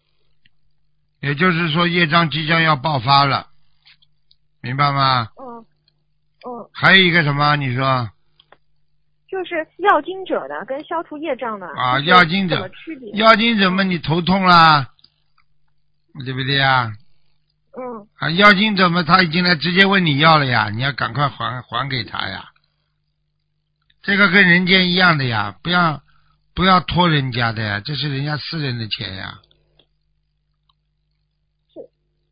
也就是说业障即将要爆发了，明白吗？嗯嗯，还有一个什么？你说就是要经者的跟消除业障的啊就是要经者怎么区别？妖精怎么你头痛啦？对不对呀？嗯，啊，妖精怎么他已经来直接问你要了呀？你要赶快还还给他呀。这个跟人间一样的呀，不要不要拖人家的呀，这是人家私人的钱呀。是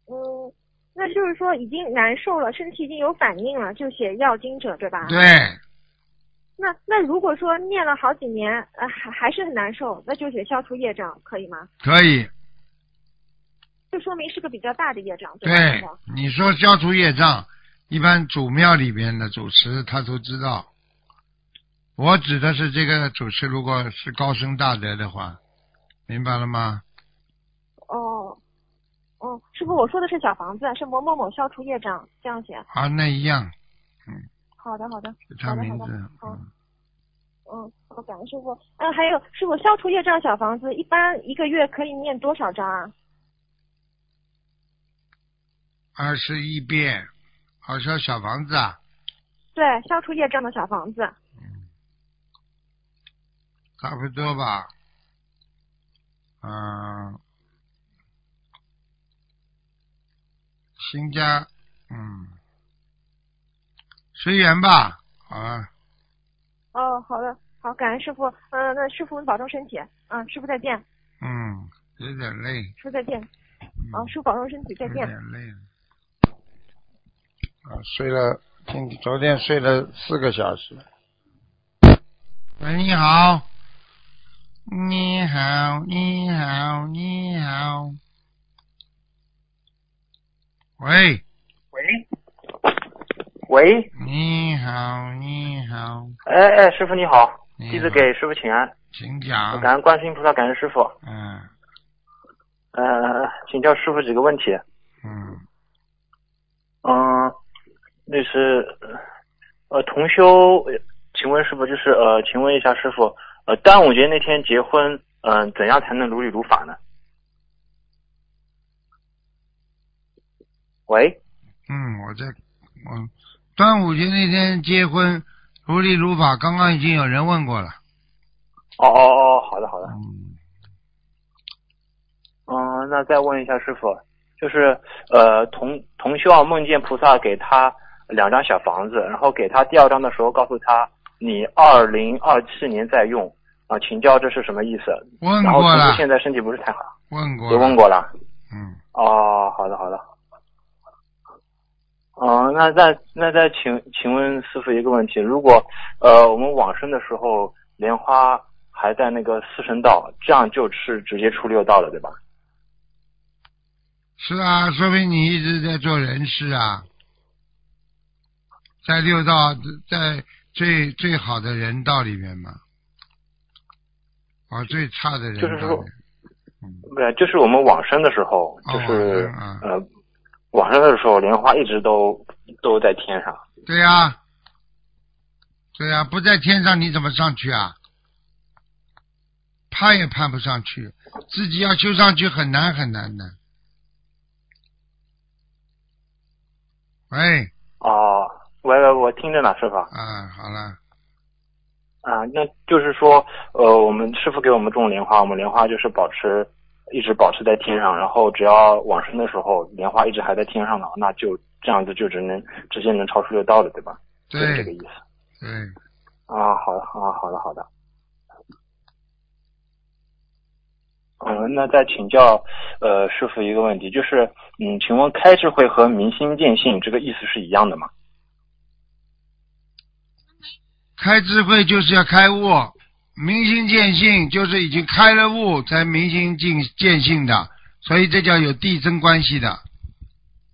嗯，那就是说已经难受了，身体已经有反应了，就写要经者对吧？。对，那那如果说念了好几年，呃，还还是很难受，那就写消除业障，可以吗？可以。这说明是个比较大的业障，对你说消除业障，一般主庙里边的主持他都知道。我指的是这个主持，如果是高僧大德的话，明白了吗？哦，哦，师傅，我说的是小房子，是某某某消除业障，这样写。啊，那一样，嗯好的，好的，就他名字好的好的。好嗯嗯，好，感恩师傅。嗯，还有师傅，消除业障小房子一般一个月可以念多少张啊？二十一遍，好像小房子啊，对，消除业障的小房子。差不多吧。嗯，新家，嗯，随缘吧，好啊，哦，好的，好，感恩师傅。嗯、那师傅你保重身体。嗯，师傅再见。嗯，有点累，师傅再见。嗯好，师傅保重身体，再见有见。点累了。啊，睡了，今昨天睡了四个小时。喂，你好，你好，你好，你好。喂，喂，喂，你好，你好，哎哎，师傅你好，你弟子给师傅请安，请讲。感恩观世音菩萨，感恩师傅。嗯呃，请教师傅几个问题。嗯，嗯，那是呃同修，呃请问师傅就是呃，请问一下师傅，呃，端午节那天结婚，嗯、怎样才能如理如法呢？喂，嗯，我在，我端午节那天结婚，如理如法。刚刚已经有人问过了。哦哦哦，好的好的。嗯，嗯，那再问一下师傅，就是呃，同同修啊，梦见菩萨给他两张小房子，然后给他第二张的时候告诉他，你二零二七年再用啊，请教这是什么意思？问然后同修过了，现在身体不是太好，问过，也问。过了。嗯，哦，好的好的。哦，那再那再请请问师傅一个问题，如果呃我们往生的时候莲花还在那个四圣道，这样就是直接出六道了，对吧？是啊，说明你一直在做人事啊，在六道，在最最好的人道里面嘛，啊，最差的人就是说嗯，不是，就是我们往生的时候，哦就是、啊呃，往生的时候，莲花一直都都在天上。对呀、对呀、不在天上你怎么上去啊？攀也攀不上去，自己要修上去很难很难的。喂，哦，喂喂，我听着呢，师傅。嗯，好了，啊，那就是说，呃，我们师傅给我们种莲花，我们莲花就是保持一直保持在天上，然后只要往生的时候，莲花一直还在天上呢，那就这样子就只能直接能超出六道了，对吧？就是这个意思。对，啊，好的，啊，好的，好的。嗯，那再请教呃师傅一个问题，就是嗯，请问开智慧和明心见性这个意思是一样的吗？开智慧就是要开悟，明心见性就是已经开了悟才明心见见性的，所以这叫有递增关系的，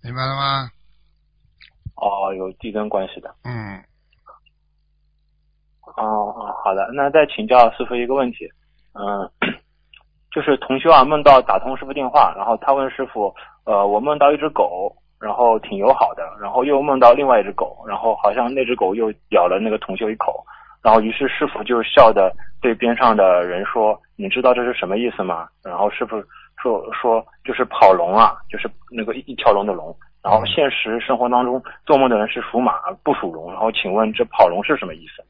明白了吗？哦，有递增关系的。嗯，哦哦，好的，那再请教师傅一个问题，嗯，<coughs> 就是同修啊梦到打通师傅电话，然后他问师傅，呃，我梦到一只狗，然后挺友好的，然后又梦到另外一只狗，然后好像那只狗又咬了那个同修一口，然后于是师傅就笑的对边上的人说，你知道这是什么意思吗？然后师傅说说就是跑龙啊，就是那个一一条龙的龙。然后现实生活当中做梦的人是属马，不属龙。然后请问这跑龙是什么意思？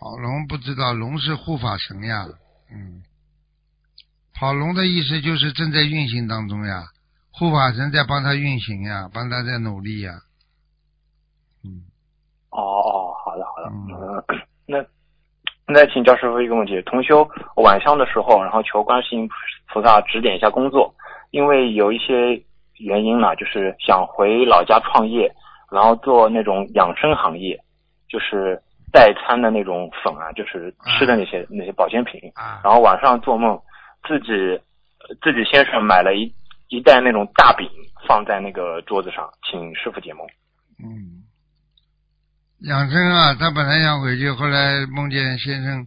跑龙不知道，龙是护法神呀，嗯，跑龙的意思就是正在运行当中呀，护法神在帮他运行呀，帮他在努力呀，嗯，哦哦，好的好的，嗯。<clears throat> 嗯，那那请教师傅一个问题：同修晚上的时候，然后求观世音菩萨指点一下工作，因为有一些原因呢，就是想回老家创业，然后做那种养生行业，就是代餐的那种粉啊，就是吃的那些、那些保健品。啊，然后晚上做梦，自己呃自己先生买了一一袋那种大饼放在那个桌子上，请师傅解梦。嗯，养生啊，他本来想回去，后来梦见先生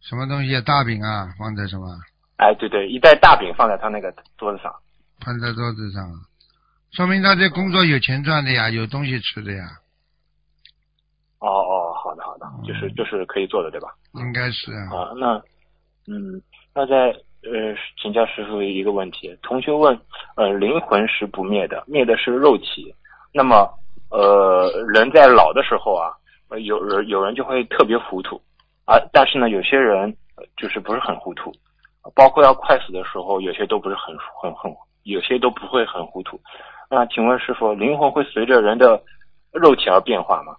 什么东西啊，大饼啊，放在什么，哎，对对，一袋大饼放在他那个桌子上。放在桌子上，说明他这工作有钱赚的呀，有东西吃的呀，哦哦，好的好的，就是嗯就是可以做的，对吧？应该是啊，啊，那嗯，那在呃请教师傅一个问题，同学问，呃，灵魂是不灭的，灭的是肉体，那么呃人在老的时候啊，有人有人就会特别糊涂啊，但是呢有些人就是不是很糊涂包括要快死的时候，有些都不是很很很，有些都不会很糊涂。那请问师傅，灵魂会随着人的肉体而变化吗？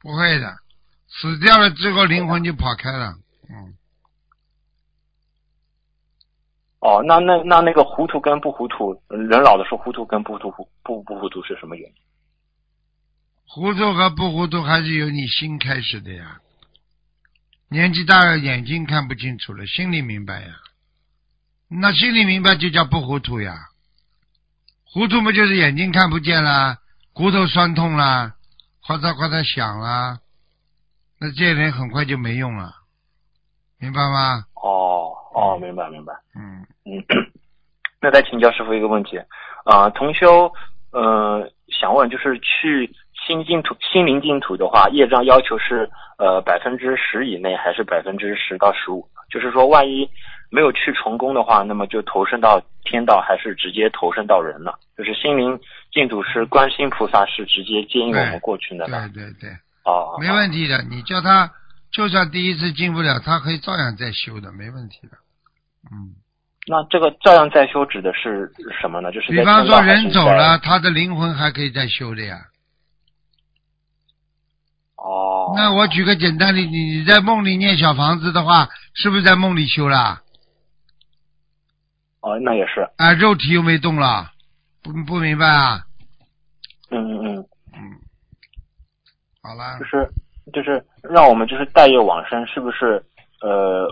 不会的，死掉了之后灵魂就跑开了。嗯，哦，那那那那个糊涂跟不糊涂，人老的时候糊涂跟不糊涂不不糊涂是什么原因？糊涂和不糊涂还是由你心开始的呀。年纪大了，眼睛看不清楚了，心里明白呀。那心里明白就叫不糊涂呀。糊涂不，就是眼睛看不见啦，骨头酸痛啦，哗嗒哗嗒响啦，那这人很快就没用了，明白吗？哦哦，明白明白。嗯，嗯，<clears throat> 那再请教师傅一个问题啊、同修，呃，想问就是去新净土、心灵净土的话，业障要求是呃百分之十以内，还是百分之十到十五？就是说，万一没有去成功的话，那么就投身到天道，还是直接投身到人了？就是心灵净土是观世音菩萨是直接接引我们过去的呢？对对对，哦，没问题的。你叫他，就算第一次进不了，他可以照样再修的，没问题的。嗯，那这个照样在修指的是什么呢？就是比方说人走了，他的灵魂还可以再修的呀。哦，那我举个简单的，你你在梦里念小房子的话，是不是在梦里修啦？哦，那也是，啊，肉体又没动了，不不明白啊？嗯嗯嗯，嗯，好了就，是就是让我们就是带业往生，是不是？呃，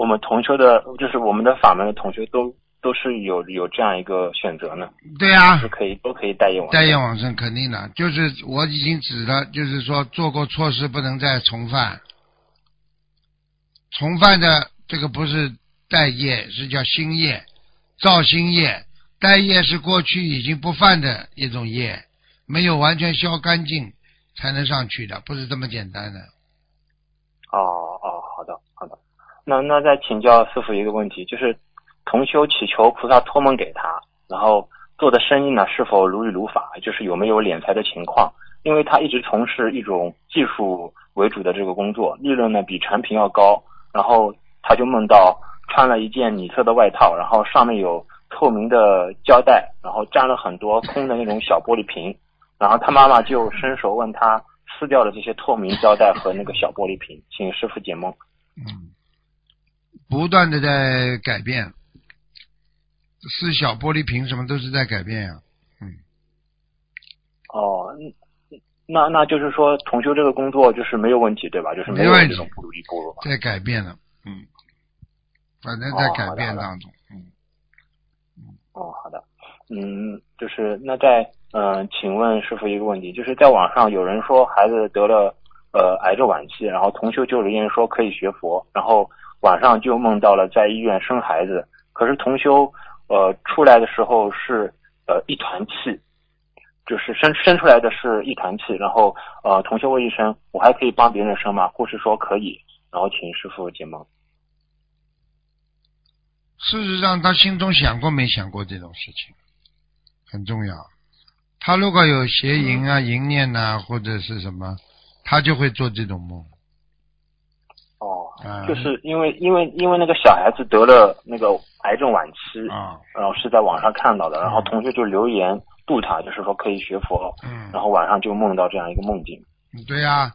我们同修的，就是我们的法门的同修都都是有有这样一个选择呢，对呀、是可以都可以带业往生。带业往生肯定的，就是我已经指了，就是说做过错事不能再重犯，重犯的这个不是带业，是叫新业，造新业。带业是过去已经不犯的一种业，没有完全消干净才能上去的，不是这么简单的。哦。那那再请教师傅一个问题，就是同修祈求菩萨托梦给他，然后做的生意呢是否如理如法，就是有没有敛财的情况？因为他一直从事一种技术为主的这个工作，利润呢比产品要高，然后他就梦到穿了一件米色的外套，然后上面有透明的胶带，然后粘了很多空的那种小玻璃瓶，然后他妈妈就伸手问他撕掉了这些透明胶带和那个小玻璃瓶，请师傅解梦。嗯，不断的在改变，四小玻璃瓶什么都是在改变呀、哦，嗯那那就是说重修这个工作就是没有问题对吧？就是没有没问题。这种不如意波罗嘛。在改变了，嗯，反正在改变当中，嗯，哦，好的，嗯，就是那在嗯、呃请问师傅一个问题，就是在网上有人说孩子得了呃癌症晚期，然后同修就留言说可以学佛，然后晚上就梦到了在医院生孩子，可是同修呃出来的时候是呃一团气。就是生生出来的是一团气，然后呃，同修问医生，我还可以帮别人生吗？护士说可以，然后请师傅解梦。事实上他心中想过没想过这种事情，很重要。他如果有邪淫啊、淫念呐、或者是什么，他就会做这种梦。就是因为因为因为那个小孩子得了那个癌症晚期，啊，然后是在网上看到的，然后同学就留言度他，就是说可以学佛，嗯然后晚上就梦到这样一个梦境。对呀、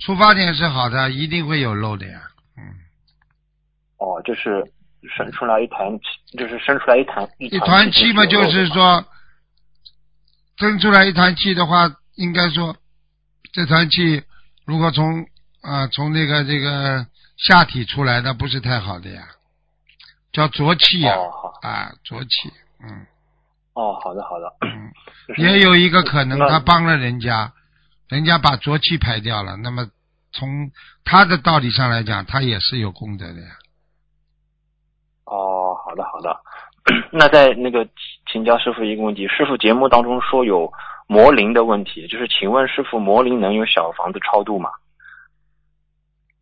出发点是好的，一定会有漏的呀。嗯，哦，就是生出来一团气，就是生出来一团一一团气气嘛，就是说，说，生出来一团气的话，应该说，这团气如果从啊、从那个这个下体出来，那不是太好的呀，叫浊气呀，啊，浊气，嗯哦，好的好的，嗯，也有一个可能，他帮了人家，人家把浊气排掉了，那么从他的道理上来讲，他也是有功德的呀。哦，好的好的。<clears throat> 那在那个请教师傅一个问题，师傅节目当中说有魔灵的问题，就是请问师傅魔灵能用小房子超度吗？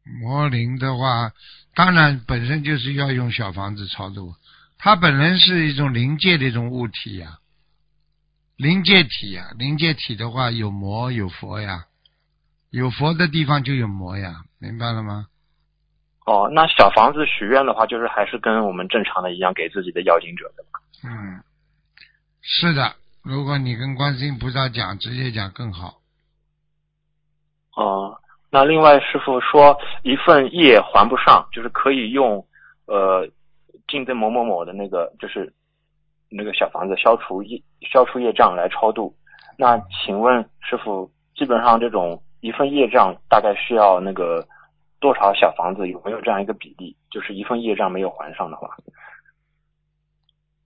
魔灵的话，当然本身就是要用小房子超度，它本身是一种灵界的一种物体呀，灵界体呀，灵界体的话有魔有佛呀，有佛的地方就有魔呀，明白了吗？哦，那小房子许愿的话，就是还是跟我们正常的一样，给自己的要经者的吧？嗯，是的，如果你跟观世音菩萨讲，直接讲更好。哦，那另外师傅说一份业还不上，就是可以用呃竞争某某某的那个就是那个小房子消除业消除业障来超度。那请问师傅，基本上这种一份业障大概需要那个多少小房子？有没有这样一个比例？就是一份业障没有还上的话，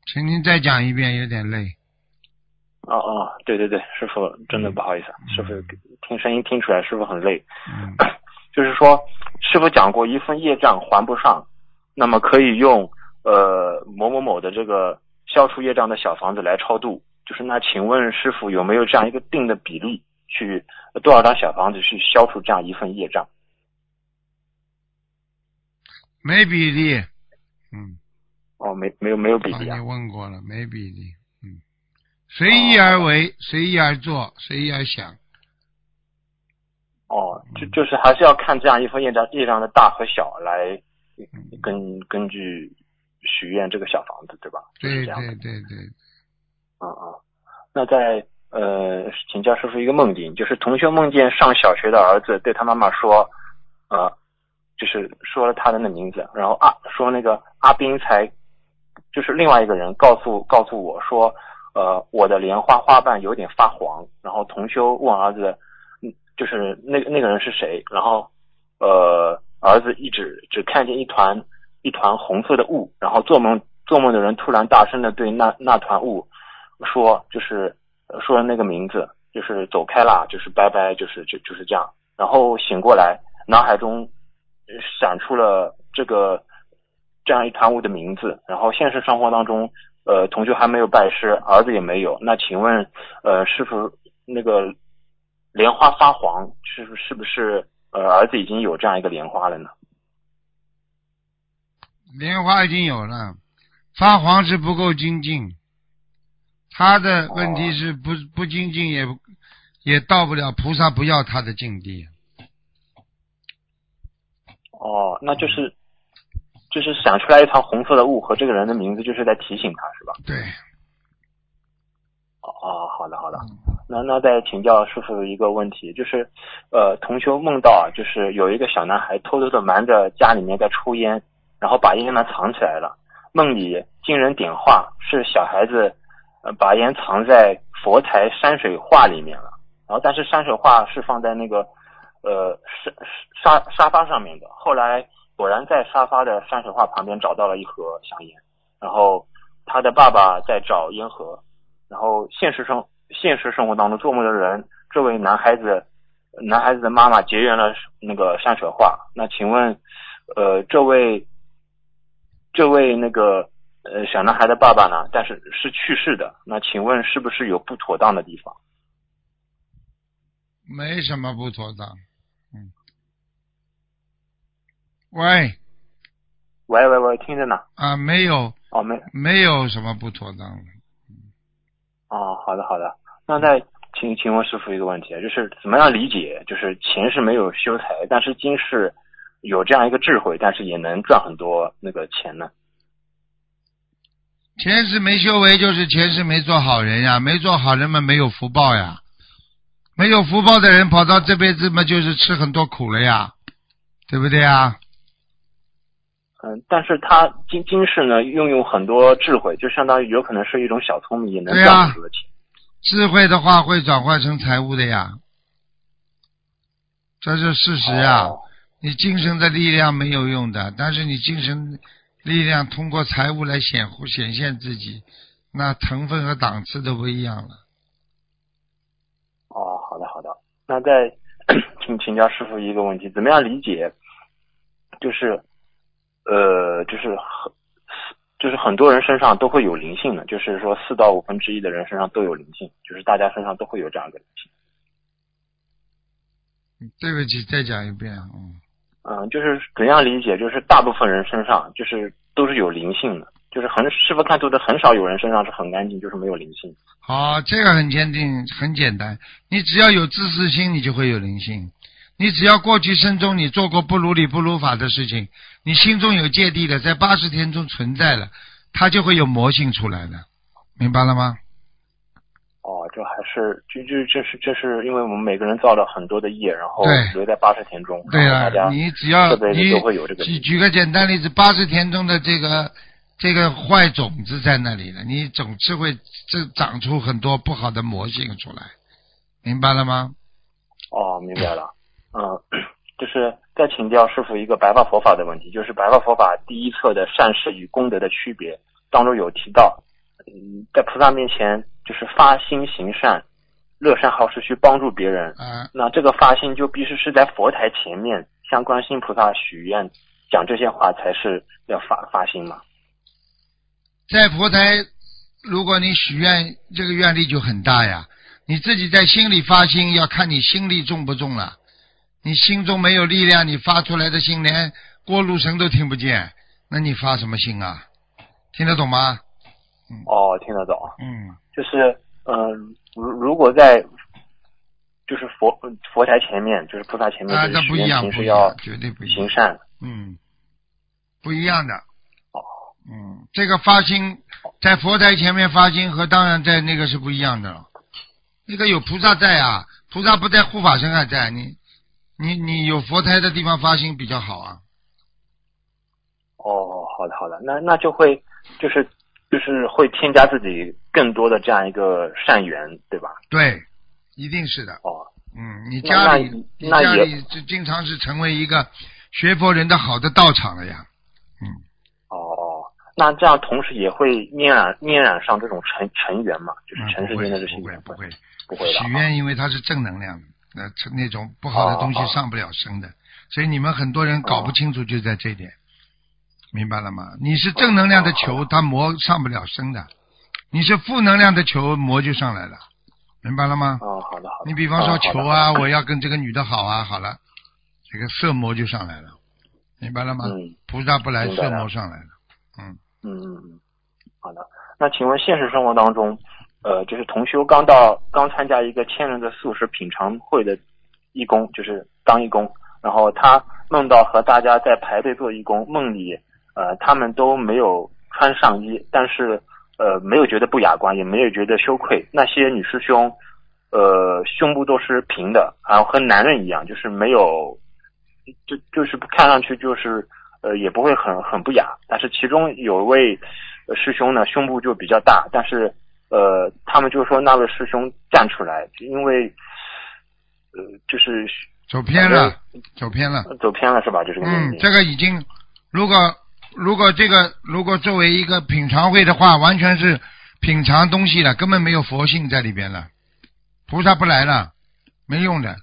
请您再讲一遍，有点累。哦哦，对对对，师傅真的不好意思，师傅听声音听出来师傅很累。嗯，<coughs> 就是说，师傅讲过，一份业障还不上，那么可以用呃某某某的这个消除业障的小房子来超度。就是那，请问师傅有没有这样一个定的比例，去多少张小房子去消除这样一份业障？没比例。嗯，哦，没没有没有比例啊你。问过了，没比例。嗯，随意而为，随意而做，随意而想。哦，就就是还是要看这样一份业障业障的大和小来根根据许愿这个小房子，对吧？就是对这样的对对对，啊啊，那在呃，请教师傅一个梦境，就是同学梦见上小学的儿子对他妈妈说，呃，就是说了他的那名字，然后啊，说那个阿斌才，就是另外一个人告诉告诉我说，呃，我的莲花花瓣有点发黄，然后同修问儿子，嗯，就是那那个人是谁，然后呃，儿子一直只看见一团一团红色的雾，然后做梦做梦的人突然大声的对那那团雾说，就是说那个名字，就是走开啦，就是拜拜，就是就就是这样。然后醒过来，脑海中闪出了这个这样一团雾的名字。然后现实生活当中，呃，同学还没有拜师，儿子也没有。那请问，呃，师傅那个莲花发黄，是不是不是呃儿子已经有这样一个莲花了呢？莲花已经有了，发黄是不够精进。他的问题是不不精进也也到不了菩萨不要他的境地。哦，那就是就是想出来一团红色的雾和这个人的名字，就是在提醒他，是吧？对，哦，好的好的。那那再请教叔叔一个问题，就是呃，同修梦到啊，就是有一个小男孩偷偷的瞒着家里面在抽烟，然后把烟呢藏起来了。梦里经人点化，是小孩子呃把烟藏在佛台山水画里面了。然后但是山水画是放在那个呃沙沙沙发上面的。后来果然在沙发的山水画旁边找到了一盒香烟，然后他的爸爸在找烟盒，然后现实生现实生活当中做梦的人，这位男孩子男孩子的妈妈结缘了那个山水画。那请问，呃，这位这位那个呃小男孩的爸爸呢？但是是去世的。那请问是不是有不妥当的地方？没什么不妥当。嗯，喂喂喂喂，听着呢。啊，没有哦，没没有什么不妥当的。哦，好的好的。那再请请问师傅一个问题，就是怎么样理解，就是前世没有修财，但是今世有这样一个智慧，但是也能赚很多那个钱呢？前世没修为，就是前世没做好人呀，没做好人嘛，没有福报呀。没有福报的人跑到这辈子嘛，就是吃很多苦了呀，对不对呀？嗯，但是他今今世呢，运用很多智慧，就相当于有可能是一种小聪明，也能赚很多的钱。智慧的话会转换成财务的呀，这是事实啊。哦你精神的力量没有用的，但是你精神力量通过财务来显乎显现自己，那成分和档次都不一样了。哦，好的好的。那再 <clears throat> 请请教师傅一个问题，怎么样理解？就是呃，就是很就是很多人身上都会有灵性的，就是说四到五分之一的人身上都有灵性，就是大家身上都会有这样一个灵性。对不起，再讲一遍。嗯，嗯，就是怎样理解？就是大部分人身上就是都是有灵性的，就是很师傅看图的很少有人身上是很干净，就是没有灵性。好，这个很坚定，很简单。你只要有自私心，你就会有灵性。你只要过去生中你做过不如理不如法的事情，你心中有芥蒂的，在八十天中存在了，它就会有魔性出来的，明白了吗？哦，这还是就就这是这是因为我们每个人造了很多的业，然后对留在八十天中，对然后大家了，你只要你都会有这个举举个简单例子，八十天中的这个这个坏种子在那里了，你总是会这长出很多不好的魔性出来，明白了吗？哦，明白了。嗯，就是再请教师傅一个白话佛法的问题，就是白话佛法第一册的善事与功德的区别当中有提到，嗯，在菩萨面前就是发心行善，乐善好施去帮助别人。嗯、那这个发心就必须是在佛台前面向观世音菩萨许愿，讲这些话才是要发发心嘛。在佛台，如果你许愿，这个愿力就很大呀。你自己在心里发心，要看你心力重不重了。你心中没有力量，你发出来的心连过路神都听不见，那你发什么心啊？听得懂吗？哦，听得懂。嗯，就是嗯，如、如果在就是佛佛台前面，就是菩萨前面，那不一样，不一样，绝对不一样。行善。嗯，不一样的。哦。嗯，这个发心在佛台前面发心和当然在那个是不一样的了。那个有菩萨在啊，菩萨不在，护法神还在。你你你有佛台的地方发心比较好啊。哦，好的好的，那那就会就是就是会添加自己更多的这样一个善缘，对吧？对，一定是的。哦，嗯，你家里那那也你家里就经常是成为一个学佛人的好的道场了呀。嗯，哦哦，那这样同时也会念染念染上这种尘尘缘嘛，就是嗯尘世间的这些缘不会不会。不会的啊。许愿，因为它是正能量的，那这那种不好的东西上不了身的，所以你们很多人搞不清楚就在这点，明白了吗？你是正能量的球，它魔上不了身的；你是负能量的球，魔就上来了，明白了吗？哦，好的好的。你比方说哦求，啊，我要跟这个女的好啊，好了，这个色魔就上来了，明白了吗嗯菩萨不来，色魔上来了。嗯，嗯嗯嗯，好的。那请问现实生活当中，呃，就是同修刚到刚参加一个千人的素食品尝会的义工，就是当义工，然后他梦到和大家在排队做义工，梦里呃他们都没有穿上衣，但是呃没有觉得不雅观，也没有觉得羞愧。那些女师兄呃胸部都是平的，然后和男人一样，就是没有，就就是看上去就是呃也不会很很不雅。但是其中有一位师兄呢，胸部就比较大，但是呃他们就说那位师兄站出来，因为呃就是走偏了，走偏了。走偏了是吧？就这个原嗯，这个已经，如果如果这个如果作为一个品尝会的话，完全是品尝东西了，根本没有佛性在里边了，菩萨不来了，没用的，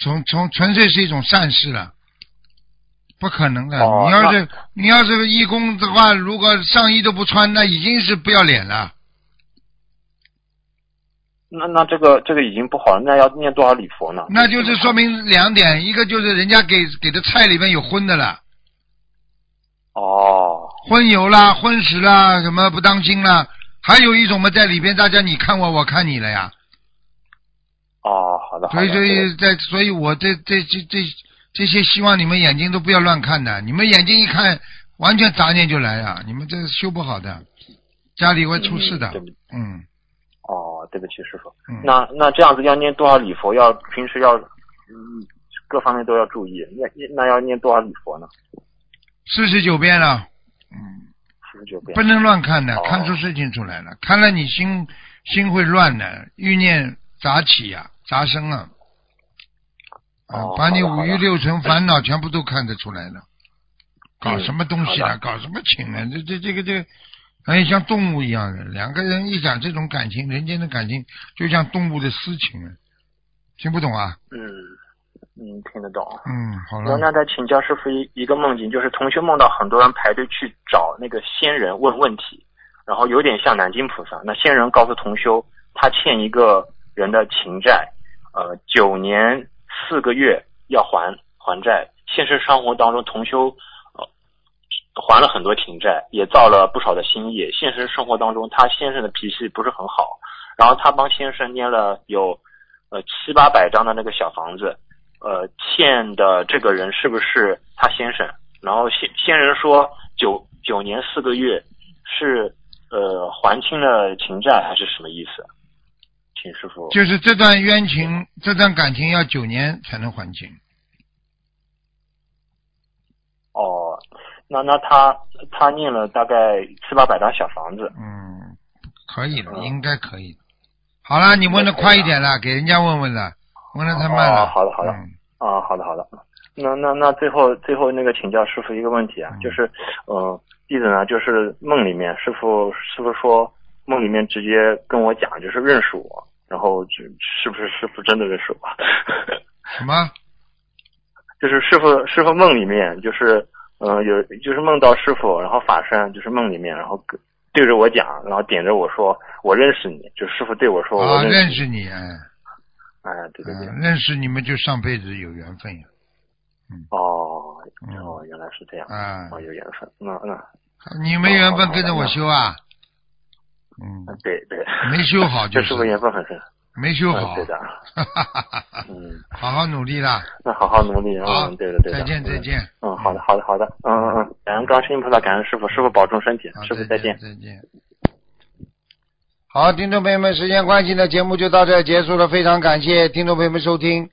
从从纯粹是一种善事了，不可能的。哦你要是你要是义工的话，如果上衣都不穿，那已经是不要脸了。那那这个这个已经不好了，那要念多少礼佛呢？那就是说明两点，一个就是人家给给的菜里面有荤的了。哦荤油啦、荤食啦，什么不当心啦，还有一种嘛，在里边大家你看我，我看你了呀。哦，好的好的。所以，所以在，所以我这这这这这些，希望你们眼睛都不要乱看的。你们眼睛一看，完全杂念就来啊！你们这修不好的，家里会出事的。嗯，哦，对不起师傅。嗯那那这样子要念多少礼佛？要平时要嗯各方面都要注意。那那要念多少礼佛呢？四十九遍了。嗯，四十九遍不。能乱看的，哦看出事情出来了。看了你心心会乱的，欲念杂起呀、杂生啊。啊哦，把你五欲六尘烦恼全部都看得出来了。搞嗯什么东西啊？搞什么情啊？这这这个这个，哎，像动物一样的，两个人一讲这种感情，人间的感情就像动物的私情啊，听不懂啊？嗯嗯，听得懂。嗯，好那了，那再请教师傅一一个梦境，就是同学梦到很多人排队去找那个仙人问问题，然后有点像南京菩萨。那仙人告诉同修，他欠一个人的情债，呃，九年四个月要还还债。现实生活当中，同修呃还了很多情债，也造了不少的新业。现实生活当中，他先生的脾气不是很好，然后他帮先生捏了有呃七八百张的那个小房子，呃，欠的这个人是不是他先生？然后先先人说九九年四个月是呃还清了情债还是什么意思？请师傅。就是这段冤情，这段感情要九年才能还清。哦，那那他他念了大概七八百张小房子，嗯，可以的，嗯应该可以的。好了，你问的快一点了，给人家问问了，问的太慢了。哦好的好的嗯啊，好的好的。那那那最后最后那个请教师傅一个问题啊，嗯就是呃，弟子呢就是梦里面师傅师傅说梦里面直接跟我讲就是认识我，然后就是不是师傅真的认识我？<laughs> 什么？就是师傅师傅梦里面就是呃有就是梦到师傅，然后法身就是梦里面，然后跟对着我讲，然后点着我说我认识你，就师傅对我说我啊，认认识你，哎，哎，对对对，嗯认识你们就上辈子有缘分呀。哦嗯哦，原来是这样，啊，哦有缘分，那那你没缘分跟着我修啊？嗯，对对，没修好 <laughs> 就这师傅缘分很深，没修好嗯，对的，<laughs> 嗯，好好努力啦。那好好努力，好嗯，对的对的，再见再见。嗯，好的好的好的，嗯嗯嗯，感恩观世音菩萨，感恩师傅，师傅保重身体，师傅再见。再见。好，听众朋友们，时间关系呢，节目就到这儿结束了，非常感谢听众朋友们收听。